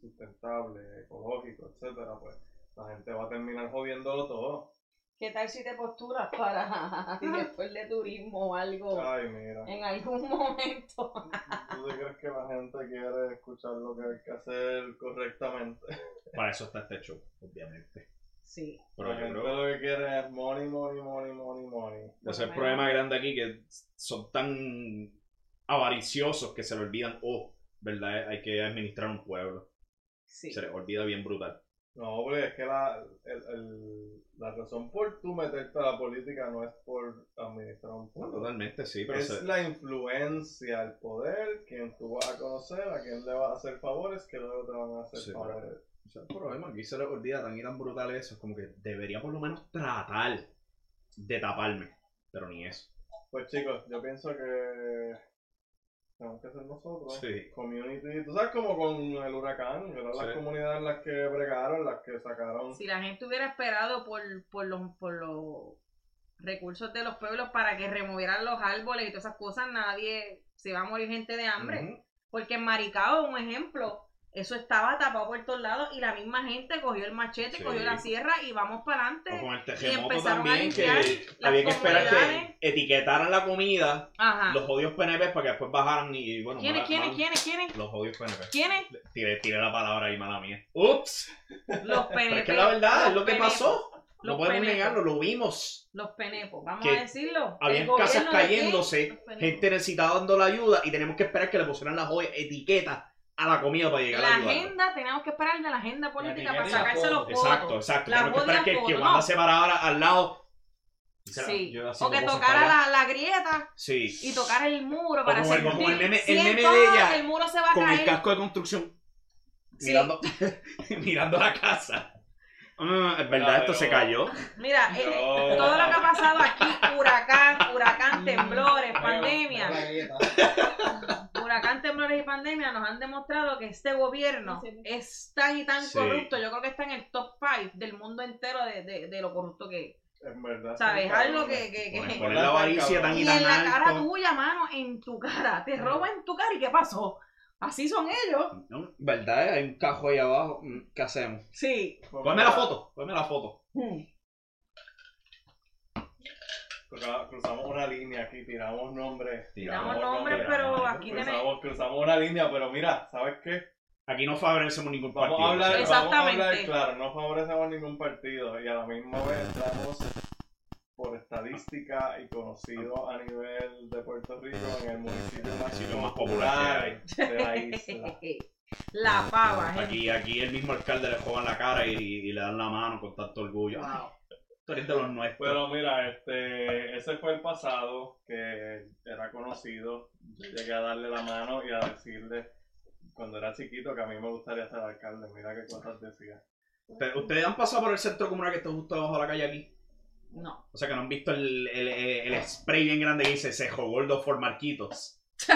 sustentable, ecológico, etcétera, pues la gente va a terminar jodiéndolo todo.
¿Qué tal si te posturas para después de turismo o algo
Ay, mira.
en algún momento?
¿Tú te crees que la gente quiere escuchar lo que hay que hacer correctamente?
Para eso está este show, obviamente.
Sí.
Pero yo creo
lo que quiere es money, money, money, money, money.
que ese es el problema grande aquí, que son tan avariciosos que se le olvidan, oh, ¿verdad? Hay que administrar un pueblo.
Sí.
Se les olvida bien brutal.
No, porque es que la, el, el- la razón por tú meterte a la política no es por administrar un
No,
pueblo.
totalmente, sí, pero
Es
se-
la influencia, el poder, quien tú vas a conocer, a quien le vas a hacer favores, que luego te van a hacer
Sí,
favores.
Ese es el problema. Aquí se les olvida tan y tan brutal eso. Es como que debería por lo menos tratar de taparme. Pero ni eso.
Pues chicos, yo pienso que tenemos que ser nosotros.
Sí.
Community, tú sabes como con el huracán, eran las
Sí.
comunidades las que bregaron, las que sacaron
Si la gente hubiera esperado por, por, los, por los recursos de los pueblos para que removieran los árboles y todas esas cosas, nadie se va a morir gente de hambre. Porque en Maricao, un ejemplo, eso estaba tapado por todos lados y la misma gente cogió el machete,
Sí.
cogió la sierra y vamos para
O
adelante.
con el terremoto también, que
las
había que esperar que etiquetaran la comida,
Ajá.
los jodidos PNP, para que después bajaran y, bueno,
¿Quiénes, quiénes, quiénes, quiénes?
Los jodidos PNP.
¿Quiénes?
Tiré, tiré la palabra ahí, mala mía. ¡Ups!
Los
Pero
PNP.
es que la verdad, es lo que pasó. No podemos
penepos,
negarlo, lo vimos.
Los penepos, vamos
Que
a decirlo.
Habían casas cayéndose, gente necesitaba dando la ayuda y tenemos que esperar que le pusieran la joya etiqueta a la comida para llegar
La
a ayudar.
agenda, tenemos que esperar de la agenda política para
la
sacarse los votos.
Exacto, exacto.
La
Tenemos que esperar que, que Wanda
no.
se parara al lado.
Sí.
Yo
O que tocara la, la grieta
Sí.
y tocar el muro para
como el-
sentir.
como el meme- el meme de ella
el muro se va a
Con el
caer.
casco de construcción.
Sí.
Mirando, mirando la casa. Ah, es verdad,
Mira,
esto se
pero-
cayó.
Mira, eh,
No.
todo lo que ha pasado aquí, huracán, huracán, temblores, pandemia,
la.
Huracán, temblores y pandemia nos han demostrado que este gobierno
Sí.
es tan y tan
Sí.
corrupto. Yo creo que está en el top 5 del mundo entero de, de, de lo corrupto que es.
En verdad.
¿Sabes? Algo que... que, que-
Poner, la avaricia tan y
Y
tan
en la cara tuya, mano, en tu cara. Te roba en tu cara. ¿Y qué pasó? Así son ellos.
No, ¿Verdad? Hay un cajo ahí abajo. Mm, ¿Qué hacemos?
Sí.
Pues
Ponme la foto. Ponme la foto.
cruza- Cruzamos una línea aquí, tiramos nombres.
Tiramos
tiramos
nombres,
nombres.
pero aquí tenemos...
Cruzamos, cruzamos una línea, pero mira, ¿sabes qué?
Aquí no favorecemos ningún
Vamos
partido.
a hablar,
o sea,
vamos a hablar claro, no favorecemos ningún partido y a la misma vez estamos por estadística y conocido a nivel de Puerto Rico en el municipio más,
popular
de la isla.
La pava, gente.
Aquí, aquí el mismo alcalde le juegan la cara y, y le dan la mano con tanto orgullo. Ay, tú eres de los nuestros.
Pero mira, este, ese fue el pasado que era conocido. Yo llegué a darle la mano y a decirle cuando era chiquito que a mí me gustaría ser alcalde. Mira qué cosas decía.
Ustedes- ¿Ustedes han pasado por el centro comunal que está justo debajo de la calle aquí?
No.
O sea que no han visto el, el, el- el spray bien grande que dice Cejo Gordo for Marquitos.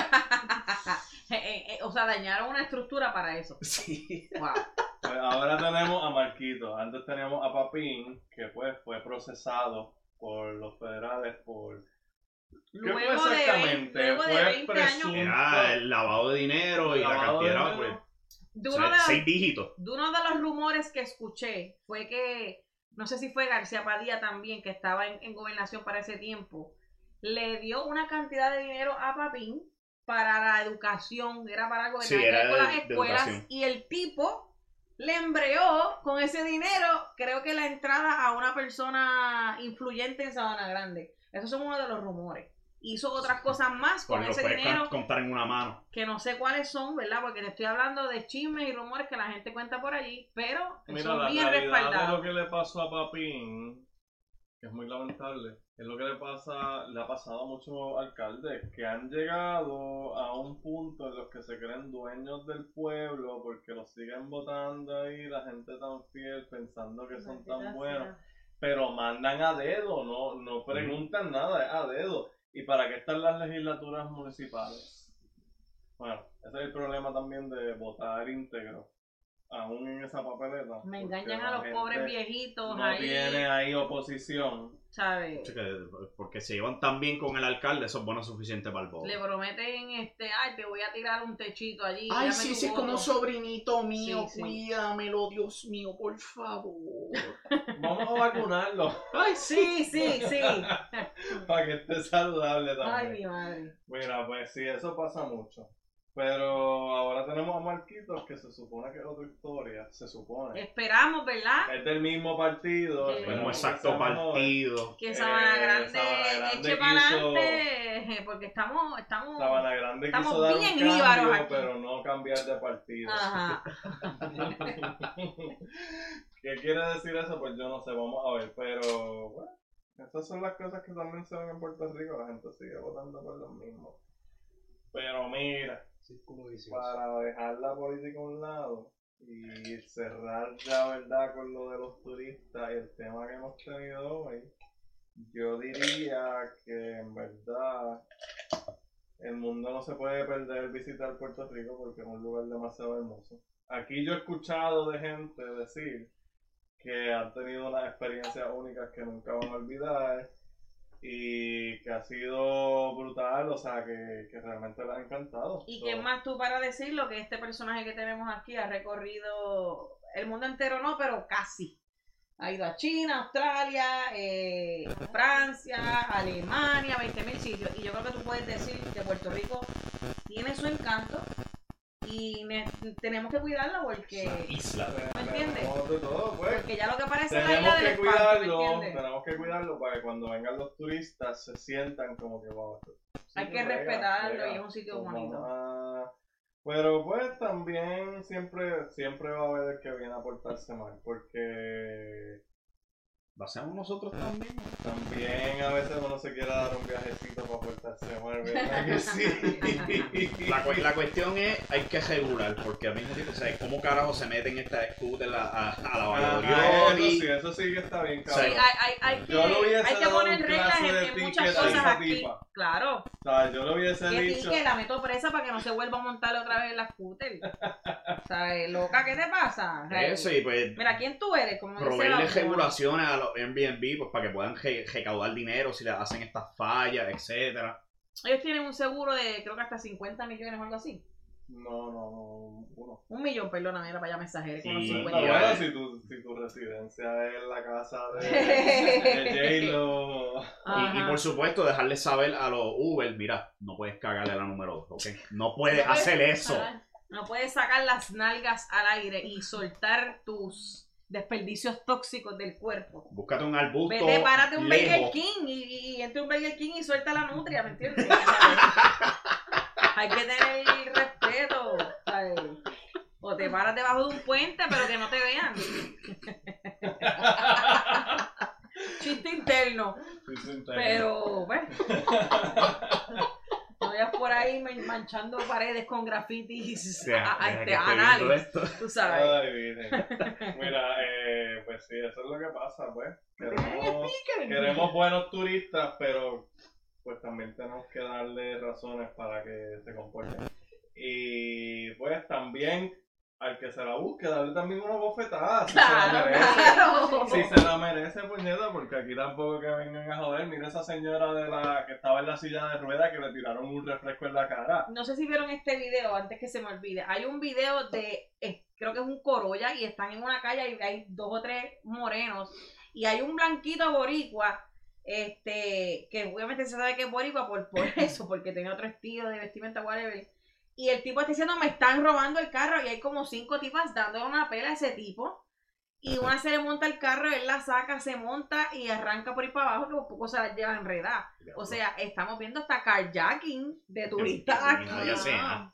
Eh, eh, eh, o sea, dañaron una estructura para eso.
Sí.
Wow.
Pues ahora tenemos a Marquito. Antes teníamos a Papín, que pues fue procesado por los federales por... ¿Qué fue
Luego de,
exactamente?
20, luego de
Fue
20 años,
Era el lavado de dinero y la cantidad,
dinero.
pues.
de
o
uno,
sea,
de los,
seis dígitos.
de uno de los rumores que escuché fue que, no sé si fue García Padilla también, que estaba en, en gobernación para ese tiempo, le dio una cantidad de dinero a Papín para la educación, era para que
Sí, era
con las escuelas, y el tipo le embreó con ese dinero, creo que la entrada a una persona influyente en Sabana Grande. Esos son uno de los rumores. Hizo otras cosas más con
Pues
ese dinero
contar en una mano.
que no sé cuáles son, ¿verdad? Porque te estoy hablando de chismes y rumores que la gente cuenta por allí, pero
Mira,
son
la
bien respaldados.
lo que le pasó a Papín, que es muy lamentable, es lo que le pasa, le ha pasado a muchos alcaldes que han llegado a un punto en los que se creen dueños del pueblo porque los siguen votando ahí, la gente tan fiel pensando que son tan buenos, pero mandan a dedo, no, no preguntan nada, es a dedo. ¿Y para qué están las legislaturas municipales? Bueno, ese es el problema también de votar íntegro, aún en esa papeleta.
Me engañan a los pobres viejitos
No
ahí,
tiene ahí oposición.
¿sabes?
Porque se llevan tan bien con el alcalde, eso es bueno suficiente para el voto.
Le prometen, este, ay, te voy a tirar un techito allí.
Ay, sí, sí,
voto".
como sobrinito mío,
Sí, sí.
cuídamelo, Dios mío, por favor.
Vamos a vacunarlo
Ay,
Sí, sí, sí.
para que esté saludable
Ay,
también.
mi madre.
Mira, pues sí, eso pasa mucho. Pero ahora tenemos a Marquitos, que se supone que es otra historia. Se supone.
Esperamos, ¿verdad?
Es del mismo partido.
Sí.
mismo exacto partido.
Que
Eh,
Sabana Grande,
Sabana Grande
eche para adelante, porque estamos, estamos,
Sabana Grande
Estamos
quiso dar
bien
un cambio,
aquí.
pero no cambiar de partido.
ajá.
¿Qué quiere decir eso? Pues yo no sé, vamos a ver. Pero, bueno, esas son las cosas que también se ven en Puerto Rico. La gente sigue votando por lo mismo. Pero mira, Para dejar la política a un lado y cerrar ya, ¿verdad?, con lo de los turistas y el tema que hemos tenido hoy, yo diría que en verdad el mundo no se puede perder visitar Puerto Rico porque es un lugar demasiado hermoso. Aquí yo he escuchado de gente decir que han tenido unas experiencias únicas que nunca van a olvidar y que ha sido brutal, o sea, que, que realmente les ha encantado.
¿Y
So,
qué más tú para decirlo? Que este personaje que tenemos aquí ha recorrido el mundo entero, no, pero casi. Ha ido a China, Australia, eh, Francia, Alemania, 20.000 sitios. Y yo creo que tú puedes decir que Puerto Rico tiene su encanto y ne- tenemos que cuidarlo porque,
Isla.
¿me entiendes?
tenemos de todo, pues.
porque ya lo que parece es la
Tenemos
isla del
que
espanto, ¿me
cuidarlo,
entiendes?
tenemos que cuidarlo para que cuando vengan los turistas se sientan como que wow. esto-
Hay que respetarlo y es un sitio
Pues
bonito.
vamos Pero pues también siempre, siempre va a haber el que viene a portarse mal, porque
¿Lo hacemos nosotros también?
también a veces uno se quiere dar un viajecito para portarse mal, ¿verdad que sí?
La, cu- la cuestión es, hay que regular, porque a mí no o sea, ¿cómo carajo se meten estas scooters a, a, a la
Ah,
Valladolid?
eso sí, eso sí que está bien,
Sí,
Sí,
cabrón.
hay, hay, hay que, hay que poner reglas
clase
en,
de
en muchas cosas aquí.
tipa.
Claro.
O sea, yo le hubiese
Que
dicho...
que la meto presa para que no se vuelva a montar otra vez en la scooter. ¿Sabes? Loca, ¿qué te pasa?
Eso, y pues
Mira, ¿quién tú eres? Como
proveerle regulaciones a los Airbnb pues, para que puedan re- recaudar dinero si le hacen estas fallas, etcétera.
Ellos tienen un seguro de creo que hasta 50 millones o algo así.
No, no, no, uno.
Un millón, perdóname, era para allá mensajeros con los
Sí,
Está
50
ya.
bueno si tu, si tu residencia es la casa de, de J-Lo.
Y, y por supuesto, dejarles saber a los Uber, mira, no puedes cagarle la número 2, ¿ok? No puedes
No puedes-
hacer eso.
No puedes sacar las nalgas al aire y soltar tus desperdicios tóxicos del cuerpo.
Búscate un arbusto
Vete, párate un Burger
lejos.
King y, y, y entre un Burger King y suelta la nutria, ¿me entiendes? Hay que tener respeto. ¿sabes? O te paras debajo de un puente, pero que no te vean. Chiste interno.
Sí, entiendo.
Pero, bueno. No vayas por ahí man- manchando paredes con grafitis a- a-
deja
este, anales, tú sabes.
Ay. Mira, eh, pues sí, eso es lo que pasa, pues. Queremos, queremos buenos turistas, pero pues también tenemos que darle razones para que se comporten. Y pues también al que se la busque, darle también una bofetada. Si se la merece.
claro.
Si se la merece, puñeta, porque aquí tampoco que vengan a joder. Mira esa señora de la que estaba en la silla de ruedas que le tiraron un refresco en la cara.
No sé si vieron este video antes que se me olvide. Hay un video de, eh, creo que es un Corolla y están en una calle y hay dos o tres morenos y hay un blanquito boricua, este, que obviamente se sabe que es boricua por, por eso, porque tiene otro estilo de vestimenta, whatever. Y el tipo está diciendo, me están robando el carro y hay como cinco tipas dándole una pela a ese tipo. Y una se le monta el carro, él la saca, se monta y arranca por ahí para abajo, que por poco se la lleva enredada. O sea, estamos viendo hasta carjacking de turistas aquí.
No.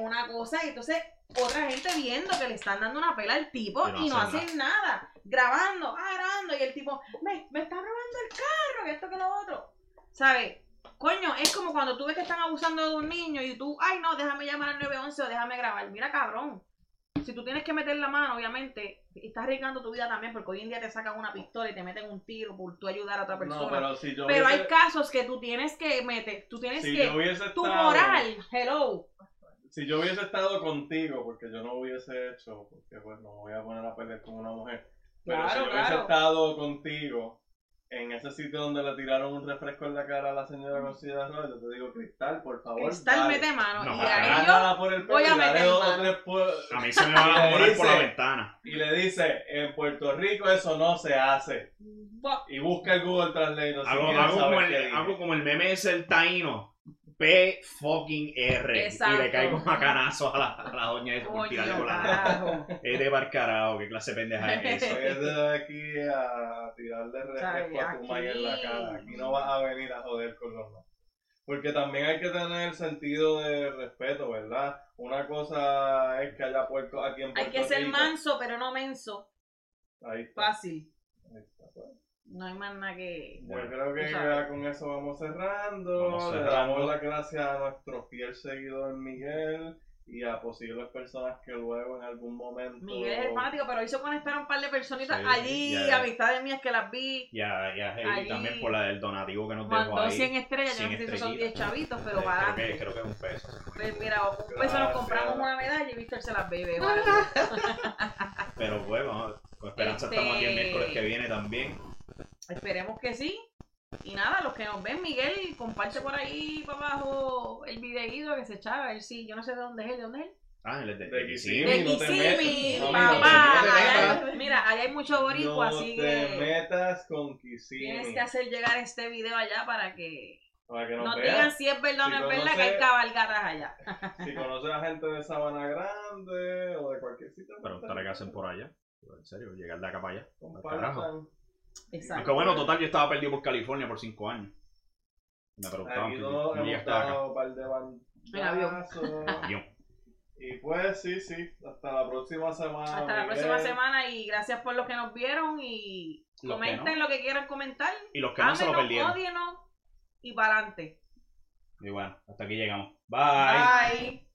Una cosa y entonces otra gente viendo que le están dando una pela al tipo
Y no
y no
hacen
hacen nada. Grabando, ah, grabando y el tipo, me, me están robando el carro, que esto que lo otro. ¿Sabes? Coño, es como cuando tú ves que están abusando de un niño y tú, ay no, déjame llamar al 911 o déjame grabar. Mira, cabrón. Si tú tienes que meter la mano, obviamente, estás arriesgando tu vida también porque hoy en día te sacan una pistola y te meten un tiro por tú ayudar a otra persona.
No, pero si yo
Pero hay casos que tú tienes que meter, tú tienes
si
que,
yo hubiese
tu
estado-
moral, hello.
si yo hubiese estado contigo, porque yo no hubiese hecho, porque pues no me voy a poner a pelear con una mujer, pero
Claro,
si yo hubiese
claro.
estado contigo en ese sitio donde le tiraron un refresco en la cara a la señora con silla de ruedas, yo te digo, Cristal, por favor,
Cristal
dale.
mete mano.
No,
y
para
a
nada.
ellos,
Agárrala por el pelo
voy a meter mano.
A mí se me van a
Le
poner por la
dice-
ventana.
y le dice, en Puerto Rico eso no se hace. Y busca el Google Translate. si
Hago, hago como el, hago como el meme ese el taíno. P fucking R.
Exacto.
Y le caigo macanazos a la, a la doña esa por tirarle con la. Es de barcarao, qué clase de pendeja es eso.
Es de aquí a tirarle refresco a tu maíz en la cara. Aquí no vas a venir a joder con los demás. Porque también hay que tener sentido de respeto, ¿verdad? Una cosa es que haya puerto aquí en Puerto
Hay que ser
Rico.
manso, pero no menso.
Ahí está.
Fácil.
ahí está, pues.
No hay más nada que.
Yo
Bueno,
creo que ya con eso vamos cerrando.
Vamos
Le damos las gracias a nuestro fiel seguidor Miguel y a posibles personas que luego en algún momento.
Miguel es el fanático, pero hizo conectar un par de personitas
Sí,
allí,
ya.
amistades mías que las vi.
Y a, y a Heidi
Allí.
también por la del donativo que nos dejó
Mandó
ahí.
100 estrellas, yo no
100
sé si son 10
estrellitas.
chavitos, pero para
creo, que, creo que es un peso.
Pues mira, un peso nos
Gracias.
compramos una medalla y Víctor se las bebe. algo.
Pero pues, vamos, con esperanza
Este-
estamos aquí el miércoles que viene también.
Esperemos que sí. Y nada, los que nos ven, Miguel, comparte por ahí para abajo el videíto que se echaba. Ver si, yo no sé de dónde es él, ¿de dónde es él?
Ah, él es de,
De
de
Kissimmee.
Kissimmee.
De
no te no,
papá.
no te
Allá hay- mira, allá hay mucho boricua,
no
así
te
que
metas con Kissimmee.
tienes que hacer llegar este video allá para que
Para que nos
nos
vean.
digan si es verdad o no
Si
es verdad que hay cabalgatas allá.
Si conoces a gente de Sabana Grande o de cualquier sitio.
Preguntarle qué hacen por allá. En serio, llegar de acá para allá. Carajo.
Compartan.
Exacto.
Aunque bueno, total, yo estaba perdido por California por 5 años. Me preguntaban
Aquí
que
todos
no
hemos
llegaste acá.
dado un par de
En avión.
bandazos.
Avión.
Y pues sí, sí. Hasta la próxima semana.
Hasta la próxima semana y gracias por los que nos vieron y
Los que
comenten
no.
lo que quieran comentar.
Y los que no se lo perdieron.
ódienos y para adelante.
Y bueno, hasta aquí llegamos. Bye.
Bye.